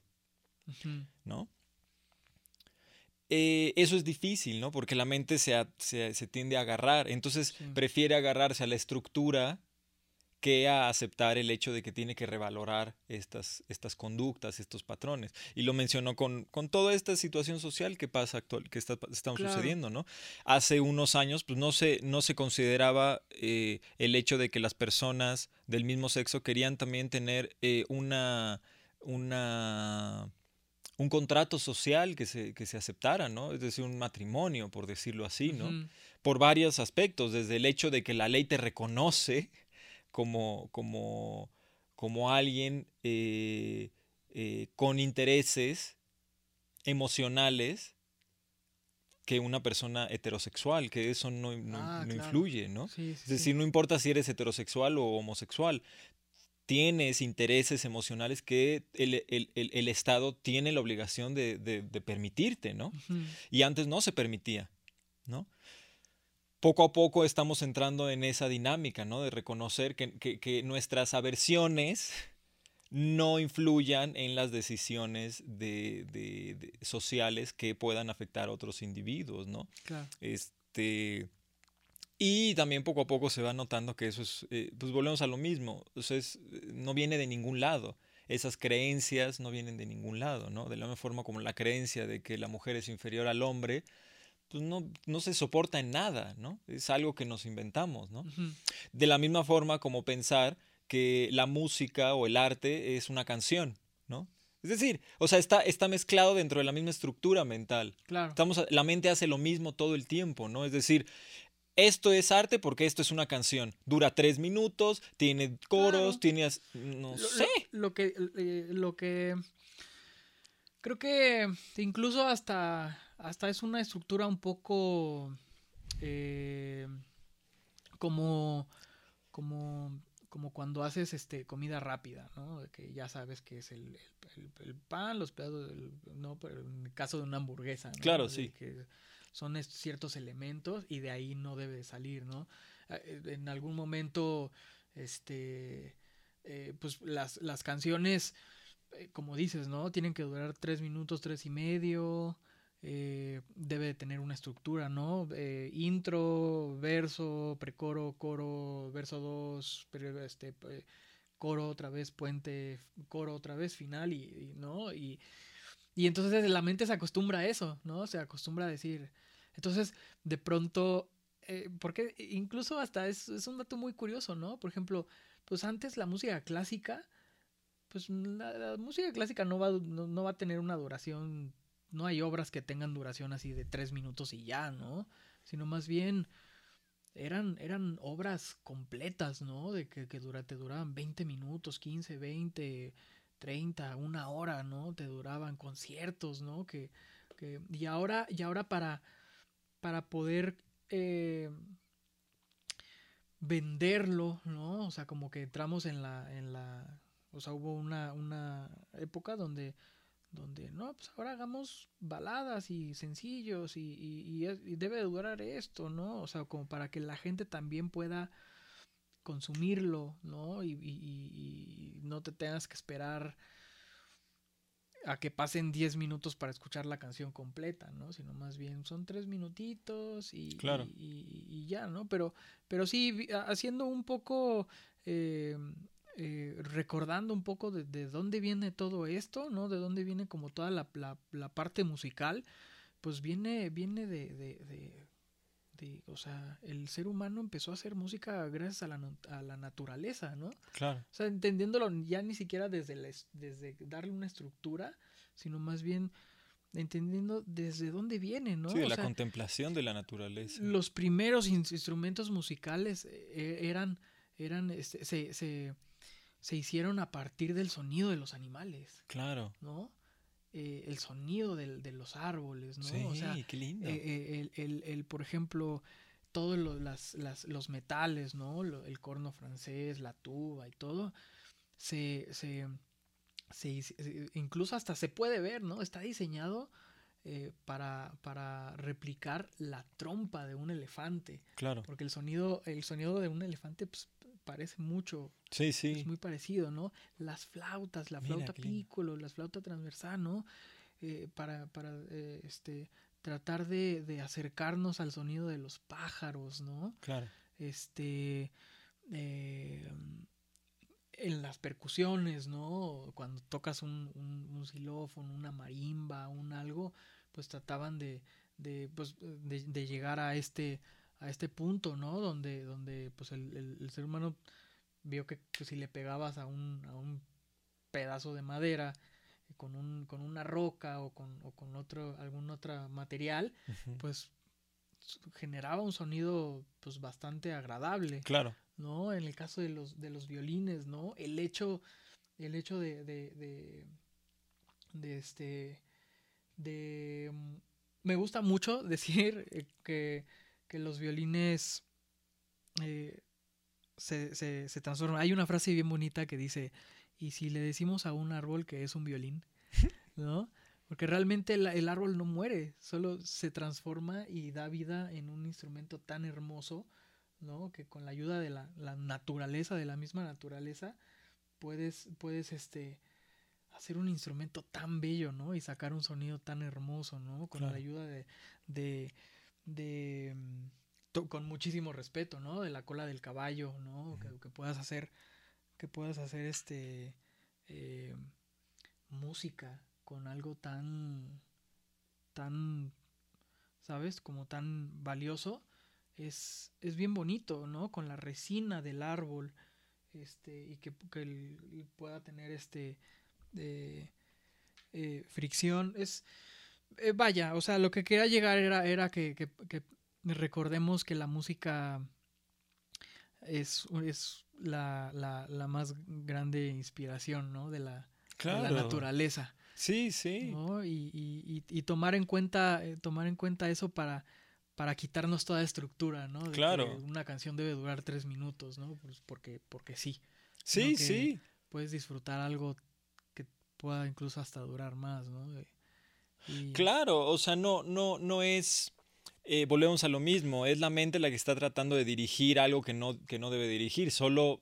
¿no? Eh, eso es difícil, ¿no? Porque la mente se, a- se, se tiende a agarrar. Entonces Sí. prefiere agarrarse a la estructura que a aceptar el hecho de que tiene que revalorar estas, estas conductas, estos patrones. Y lo mencionó con, con toda esta situación social que pasa actual, que está, Claro. sucediendo, ¿no? Hace unos años, pues no se, no se consideraba eh, el hecho de que las personas del mismo sexo querían también tener eh, una, una un contrato social que se, que se aceptara, ¿no? Es decir, un matrimonio, por decirlo así, ¿no? Por varios aspectos, desde el hecho de que la ley te reconoce como, como, como alguien eh, eh, con intereses emocionales que una persona heterosexual, que eso no, no- Ah, no claro. influye, ¿no? Sí, sí, Es decir, no importa si eres heterosexual o homosexual, tienes intereses emocionales que el, el- el- el Estado tiene la obligación de, de- de permitirte, ¿no? y antes no se permitía, ¿no? Poco a poco estamos entrando en esa dinámica, ¿no? De reconocer que, que- que nuestras aversiones no influyan en las decisiones de, de- de- sociales que puedan afectar a otros individuos, ¿no? Claro. Este, y también poco a poco se va notando que eso es, eh, pues volvemos a lo mismo, o sea, es, eh, no viene de ningún lado. esas creencias no vienen de ningún lado, ¿no? De la misma forma como la creencia de que la mujer es inferior al hombre, no, no se soporta en nada, ¿no? Es algo que nos inventamos, ¿no? De la misma forma como pensar que la música o el arte es una canción, ¿no? Es decir, o sea, está, está mezclado dentro de la misma estructura mental. Claro. Estamos, la mente hace lo mismo todo el tiempo, ¿no? Es decir, esto es arte porque esto es una canción. Dura tres minutos, tiene coros, Claro. tiene... No Lo- sé. Lo, lo que, eh, lo que creo que incluso hasta, hasta es una estructura un poco eh, como, como, como cuando haces este comida rápida, ¿no? Que ya sabes que es el, el- pan, los pedazos, del- no, pero en el caso de una hamburguesa, ¿no? Claro, sí. Que son ciertos elementos y de ahí no debe de salir, ¿no? Eh, En algún momento, este, eh, pues las, las canciones, eh, como dices, ¿no? Tienen que durar tres minutos, tres y medio. Eh, debe de tener una estructura, ¿no? Eh, intro, verso, precoro, coro, verso 2, este, coro otra vez, puente, coro otra vez, final, y, ¿no? Y, y entonces la mente se acostumbra a eso, ¿no? Se acostumbra a decir. Entonces, de pronto, eh, porque incluso hasta es, es un dato muy curioso, ¿no? Por ejemplo, pues antes la música clásica, pues la, música clásica no va, no va a tener una duración, no hay obras que tengan duración así de tres minutos y ya, ¿no? Sino más bien eran, eran obras completas, ¿no? De que, que dura, te duraban 20 minutos, 15, 20, 30, una hora, ¿no? Te duraban conciertos, ¿no? Que, que, y ahora, y ahora para, para poder eh, venderlo, ¿no? O sea, como que entramos en la, en la, o sea, hubo una, una época donde, donde, no, pues ahora hagamos baladas y sencillos y, y, debe de durar esto, ¿no? O sea, como para que la gente también pueda consumirlo, ¿no? Y, y- no te tengas que esperar a que pasen 10 minutos para escuchar la canción completa, ¿no? Sino más bien son tres minutitos y, Claro. y, y- y ya, ¿no? Pero, pero sí, haciendo un poco, eh, eh, recordando un poco de, de dónde viene todo esto, ¿no? De dónde viene como toda la, la- la parte musical, pues viene, viene de, de, de- o sea, el ser humano empezó a hacer música gracias a la, a la naturaleza, ¿no? Claro. O sea, entendiéndolo ya ni siquiera desde, la es- desde darle una estructura, sino más bien entendiendo desde dónde viene, ¿no? Sí, de O la sea, contemplación de la naturaleza. los primeros in- instrumentos musicales eh, eran, eran este, se, se, se hicieron a partir del sonido de los animales, Claro. ¿no? Eh, el sonido del- de los árboles, ¿no? Sí, o sea, qué lindo. eh, eh, el, el- el, por ejemplo, todos lo- las, las- los metales, ¿no? El corno francés, la tuba y todo, se, se, se incluso hasta se puede ver, ¿no? Está diseñado eh, para, para replicar la trompa de un elefante, claro. porque el sonido, el sonido de un elefante pues, parece mucho Sí, sí. es muy parecido, ¿no? Las flautas, la flauta piccolo, la flauta transversal, ¿no? Eh, para para eh, este, tratar de, de acercarnos al sonido de los pájaros, ¿no? Claro. Este, eh, en las percusiones, ¿no? Cuando tocas un, un, un xilófono, una marimba, un algo, pues trataban de, de, pues, de, de llegar a este, a este punto, ¿no? Donde, donde pues el, el- el ser humano vio que, que si le pegabas a un, a un pedazo de madera eh, con, un, con una roca o con, o con otro, algún otro material, pues generaba un sonido pues bastante agradable. Claro. ¿no? En el caso de los, de los violines, ¿no? El hecho, el hecho de, de, de, de este, de, mm, me gusta mucho decir eh, que, que los violines eh, se, se, se transforman. Hay una frase bien bonita que dice, y si le decimos a un árbol que es un violín, ¿no? Porque realmente el, el árbol no muere, solo se transforma y da vida en un instrumento tan hermoso ¿no? Que con la ayuda de la, la naturaleza, de la misma naturaleza, puedes, puedes este, hacer un instrumento tan bello, ¿no? Y sacar un sonido tan hermoso, ¿no? Con Claro. la ayuda de, de, de, mm, con muchísimo respeto, ¿no? De la cola del caballo, ¿no? que, que puedas hacer, que puedas hacer este, eh, música con algo tan, tan, ¿sabes? Como tan valioso, es, es bien bonito, ¿no? Con la resina del árbol, este, y que, que el- pueda tener este eh, eh, fricción. Es, eh, vaya, o sea, lo que quería llegar era, era que, que- que recordemos que la música es, es la, la- la más grande inspiración, ¿no? De la, de la naturaleza. Sí, sí. ¿no? Y, y- y- tomar en cuenta, eh, tomar en cuenta eso para, para quitarnos toda estructura, ¿no? De que Claro. una canción debe durar tres minutos, ¿no? Pues porque, porque sí. Sí, que- sí. Puedes disfrutar algo que pueda incluso hasta durar más, ¿no? Eh, y- Claro, o sea, no, no, no es. eh, volvemos a lo mismo. Es la mente la que está tratando de dirigir algo que no, que no debe dirigir. Solo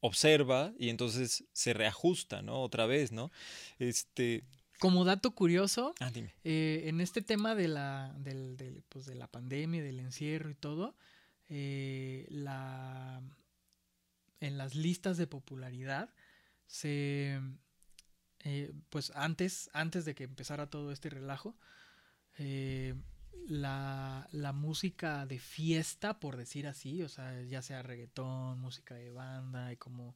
observa y entonces se reajusta, ¿no? Otra vez, ¿no? Este. Como dato curioso, Ah, dime. eh, en este tema de la, del, del, pues de la pandemia, del encierro y todo, eh, la, en las listas de popularidad se eh, pues antes antes de que empezara todo este relajo eh, la, la música de fiesta por decir así o sea ya sea reggaetón música de banda y como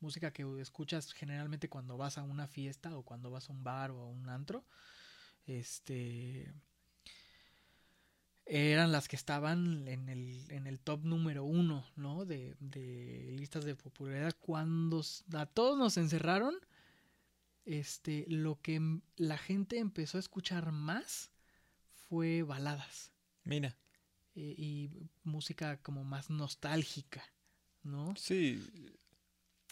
música que escuchas generalmente cuando vas a una fiesta o cuando vas a un bar o a un antro este eran las que estaban en el, en el top número uno, ¿no? De, de listas de popularidad. Cuando a todos nos encerraron, este, lo que la gente empezó a escuchar más fue baladas Mira. eh, y música como más nostálgica, ¿no? Sí.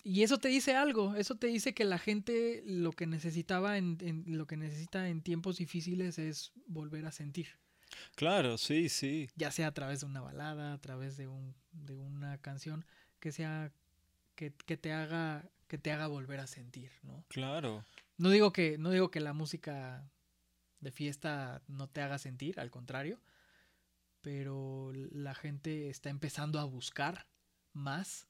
Y eso te dice algo, eso te dice que la gente lo que necesitaba en, en- lo que necesita en tiempos difíciles es volver a sentir. Claro, sí, sí. ya sea a través de una balada, a través de un de una canción que sea que, que te haga que te haga volver a sentir, ¿no? Claro. No digo que no digo que la música de fiesta no te haga sentir, al contrario, pero la gente está empezando a buscar más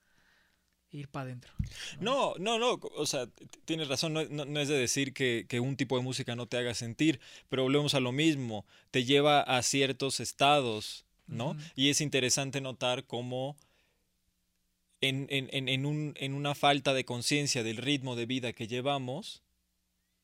ir para adentro. No, no, no, o sea, tienes razón, no, no- no es de decir que, que un tipo de música no te haga sentir, pero volvemos a lo mismo, te lleva a ciertos estados, ¿no? Y es interesante notar cómo en, en- en- en un- en una falta de conciencia del ritmo de vida que llevamos,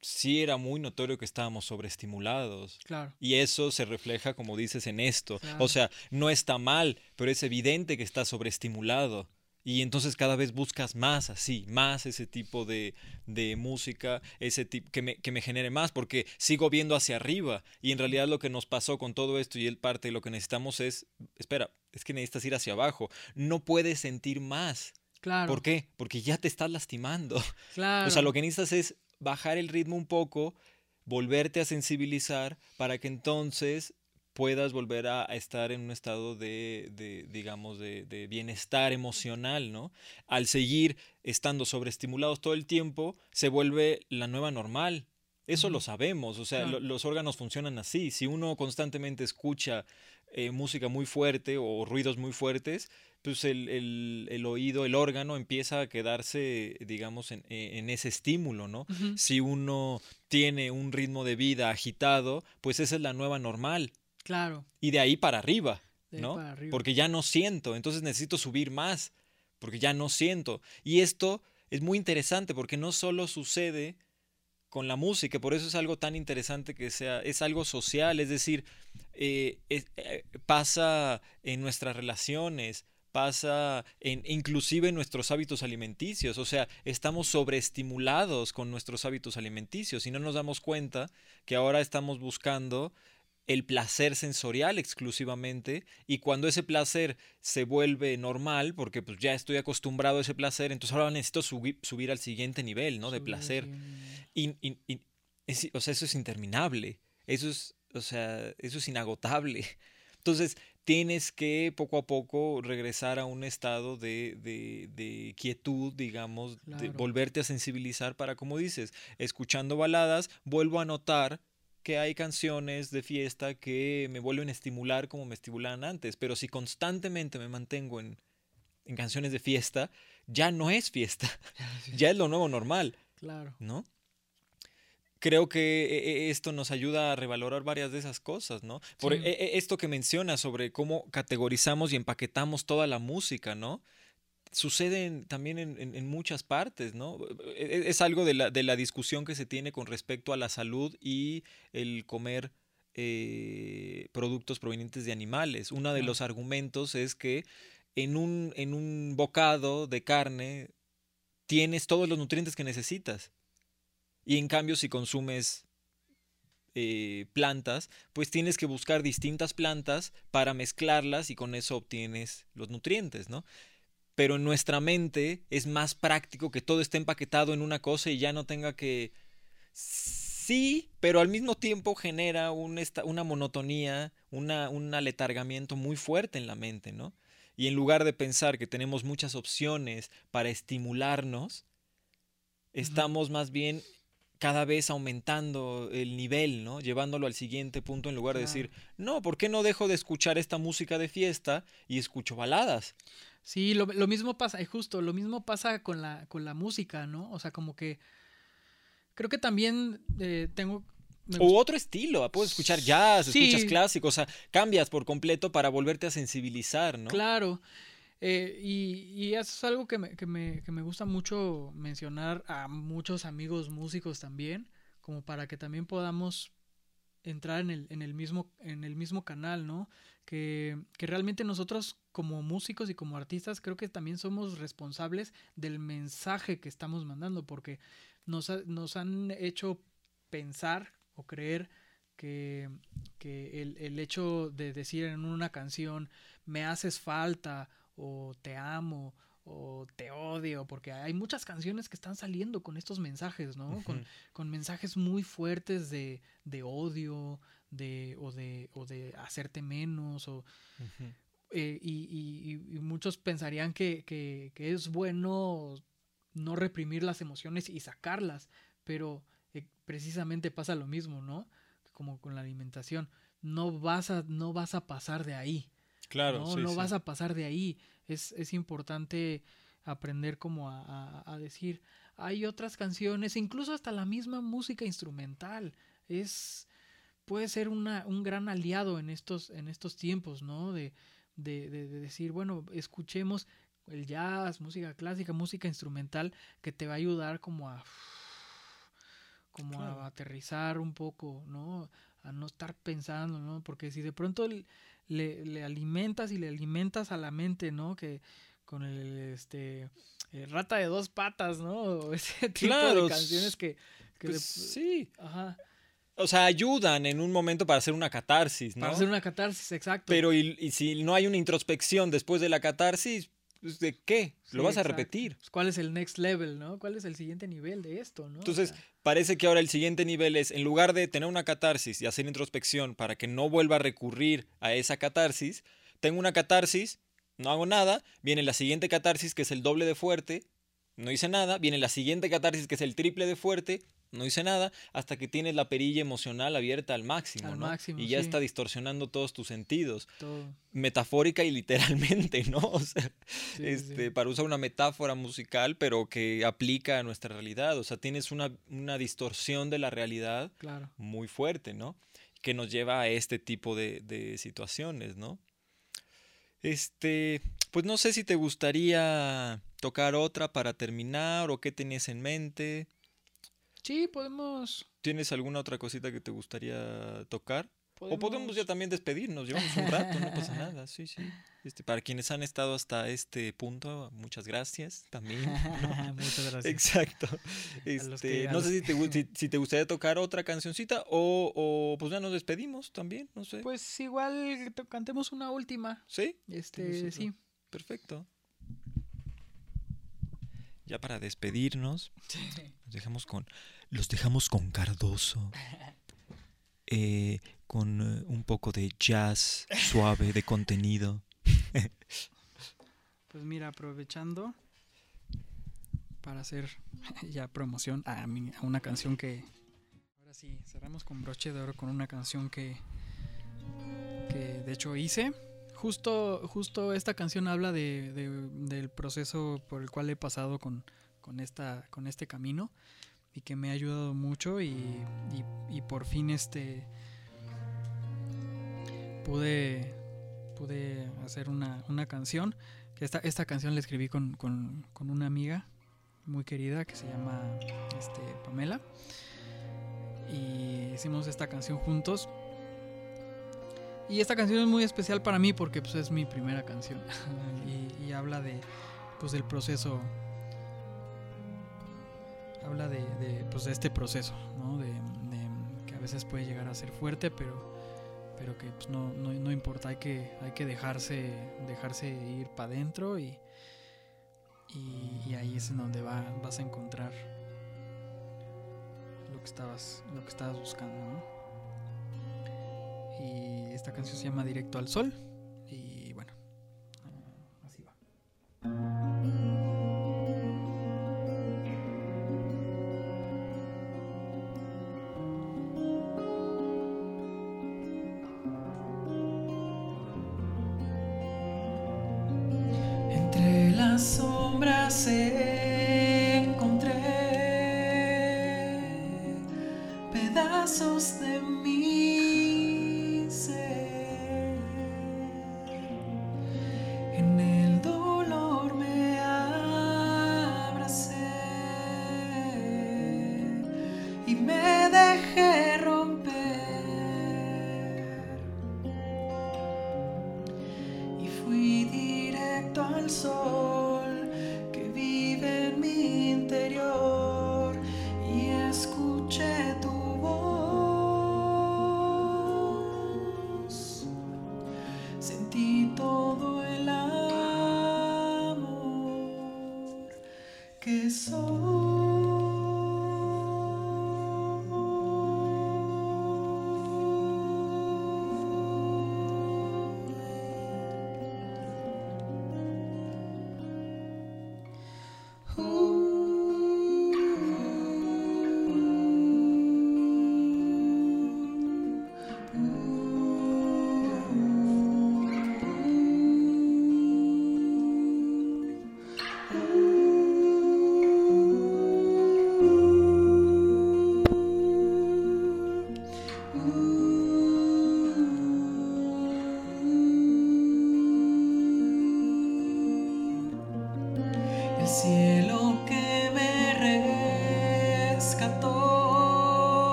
sí era muy notorio que estábamos sobreestimulados. Claro. Y eso se refleja, como dices, en esto. Claro. O sea, no está mal, pero es evidente que estás sobreestimulado. Y entonces cada vez buscas más así, más ese tipo de, de música, ese tipo que me, que me genere más, porque sigo viendo hacia arriba. Y en realidad lo que nos pasó con todo esto y el parte lo que necesitamos es, espera, es que necesitas ir hacia abajo. No puedes sentir más. Claro. ¿Por qué? Porque ya te estás lastimando. Claro. O sea, lo que necesitas es bajar el ritmo un poco, volverte a sensibilizar para que entonces puedas volver a, a estar en un estado de, de, digamos, de, de bienestar emocional, ¿no? Al seguir estando sobreestimulados todo el tiempo, se vuelve la nueva normal. Eso lo sabemos, o sea, Claro. lo- los órganos funcionan así. Si uno constantemente escucha eh, música muy fuerte o ruidos muy fuertes, pues el, el- el oído, el órgano empieza a quedarse, digamos, en, en ese estímulo, ¿no? Si uno tiene un ritmo de vida agitado, pues esa es la nueva normal. Claro. Y de ahí para arriba, De ¿no? para arriba. Porque ya no siento, entonces necesito subir más, porque ya no siento. Y esto es muy interesante porque no solo sucede con la música, por eso es algo tan interesante que sea, es algo social, es decir, eh, es- eh, pasa en nuestras relaciones, pasa en inclusive en nuestros hábitos alimenticios, o sea, estamos sobreestimulados con nuestros hábitos alimenticios y no nos damos cuenta que ahora estamos buscando el placer sensorial exclusivamente y cuando ese placer se vuelve normal, porque pues ya estoy acostumbrado a ese placer, entonces ahora necesito subir, subir al siguiente nivel, ¿no? De placer. Y, y- y- es- o sea, eso es interminable. Eso es, o sea, eso es inagotable. Entonces, tienes que poco a poco regresar a un estado de, de- de quietud, digamos, de volverte a sensibilizar para, como dices, escuchando baladas, vuelvo a notar que hay canciones de fiesta que me vuelven a estimular como me estimulaban antes, pero si constantemente me mantengo en, en canciones de fiesta, ya no es fiesta, ya es lo nuevo normal. Claro. ¿no? Creo que eh, eh, esto nos ayuda a revalorar varias de esas cosas, ¿no? Por Sí. eh, esto que mencionas sobre cómo categorizamos y empaquetamos toda la música, ¿no? Sucede en- también en, en- en muchas partes, ¿no? E- e- Es algo de la, de la discusión que se tiene con respecto a la salud y el comer eh, productos provenientes de animales. Uno de los argumentos es que en un, en un bocado de carne tienes todos los nutrientes que necesitas. Y en cambio, si consumes eh, plantas, pues tienes que buscar distintas plantas para mezclarlas y con eso obtienes los nutrientes, ¿no? Pero en nuestra mente es más práctico que todo esté empaquetado en una cosa y ya no tenga que... Sí, pero al mismo tiempo genera un esta- una monotonía, una, un aletargamiento muy fuerte en la mente, ¿no? Y en lugar de pensar que tenemos muchas opciones para estimularnos, estamos más bien cada vez aumentando el nivel, ¿no? Llevándolo al siguiente punto en lugar de decir, no, ¿por qué no dejo de escuchar esta música de fiesta y escucho baladas? Sí, lo, lo mismo pasa, justo, lo mismo pasa con la, con la música, ¿no? O sea, como que creo que también eh, tengo... O otro estilo, puedes escuchar jazz, Sí. escuchas clásicos, o sea, cambias por completo para volverte a sensibilizar, ¿no? Claro. Eh, y, y eso es algo que me, que, me, que me gusta mucho mencionar a muchos amigos músicos también, como para que también podamos entrar en el, en el, mismo, en el mismo canal, ¿no? Que, que realmente nosotros como músicos y como artistas creo que también somos responsables del mensaje que estamos mandando, porque nos, ha- nos han hecho pensar o creer que, que el, el hecho de decir en una canción me haces falta o te amo o te odio, porque hay muchas canciones que están saliendo con estos mensajes, ¿no? Con, con mensajes muy fuertes de, de odio, de, o, de, o de hacerte menos, o, eh, y, y- y- y muchos pensarían que, que- que es bueno no reprimir las emociones y sacarlas, pero eh, precisamente pasa lo mismo, ¿no? Como con la alimentación. No vas a, no vas a pasar de ahí. Claro, no, sí, no sí. vas a pasar de ahí. Es, es importante aprender como a, a- a decir, hay otras canciones, incluso hasta la misma música instrumental. Es puede ser una, un gran aliado en estos, en estos tiempos, ¿no? De, de, de- de decir, bueno, escuchemos el jazz, música clásica, música instrumental, que te va a ayudar como a como Claro. a aterrizar un poco, ¿no? A no estar pensando, ¿no? Porque si de pronto le, le- alimentas y le alimentas a la mente, ¿no? Que con el este eh, rata de dos patas, ¿no? Ese tipo Claro, de canciones que, Pues, sí. ajá, O sea, ayudan en un momento para hacer una catarsis, ¿no? para hacer una catarsis, exacto. Pero y, y si no hay una introspección después de la catarsis, pues, ¿de qué? Sí, Lo vas a repetir. Pues, ¿Cuál es el next level, no? ¿Cuál es el siguiente nivel de esto, no? O Entonces, sea, parece que ahora el siguiente nivel es, en lugar de tener una catarsis y hacer introspección para que no vuelva a recurrir a esa catarsis, tengo una catarsis, no hago nada, viene la siguiente catarsis que es el doble de fuerte, no hice nada, viene la siguiente catarsis que es el triple de fuerte, no hice nada, hasta que tienes la perilla emocional abierta al máximo, Al ¿no? máximo, y ya sí. está distorsionando todos tus sentidos, todo. metafórica y literalmente, ¿no? O sea, Sí, este, sí. para usar una metáfora musical, pero que aplica a nuestra realidad. O sea, tienes una, una distorsión de la realidad Claro. muy fuerte, ¿no? Que nos lleva a este tipo de, de situaciones, ¿no? Este, pues no sé si te gustaría tocar otra para terminar o qué tenías en mente. Sí, podemos. ¿Tienes alguna otra cosita que te gustaría tocar? podemos... O podemos ya también despedirnos, llevamos un rato, no pasa nada, sí, sí. Este, para quienes han estado hasta este punto, muchas gracias también. ¿no? Muchas gracias. Exacto. Este, no sé si te, si, si te gustaría tocar otra cancioncita o, o pues ya nos despedimos también, no sé. Pues igual cantemos una última. ¿Sí? Este, ¿Tienes sí. Perfecto. Ya para despedirnos, los dejamos con, los dejamos con Cardoso, eh, con eh, un poco de jazz suave de contenido. Pues mira, aprovechando para hacer ya promoción a, mi- a una canción que... Ahora sí, cerramos con broche de oro con una canción que, que de hecho hice. Justo, justo esta canción habla de, de- del proceso por el cual he pasado con, con, esta, con este camino y que me ha ayudado mucho y, y- por fin este pude, pude hacer una, una canción. Que esta, esta canción la escribí con, con- con una amiga muy querida que se llama este, Pamela. Y hicimos esta canción juntos. Y esta canción es muy especial para mí porque pues, es mi primera canción. y, y habla de, pues, del proceso. Habla de, pues, de este proceso, ¿no? De, que a veces puede llegar a ser fuerte, pero pero que pues, no, no, no importa, hay que, hay que dejarse, dejarse ir para adentro y, y, y ahí es en donde va, vas a encontrar lo que estabas, lo que estabas buscando, ¿no? Y esta canción se llama Directo al Sol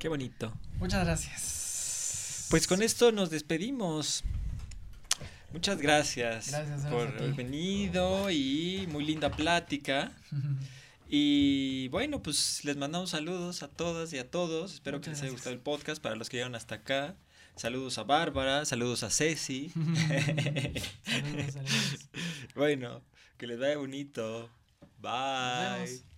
Qué bonito. Muchas gracias. Pues con esto nos despedimos. Muchas gracias, Gracias, por ti. venido y muy linda plática. Y bueno, pues les mandamos saludos a todas y a todos. Espero que les haya gracias. gustado el podcast. Para los que llegaron hasta acá, saludos a Bárbara, saludos a Ceci. Saludos, saludos. bueno, que les vaya bonito. Bye.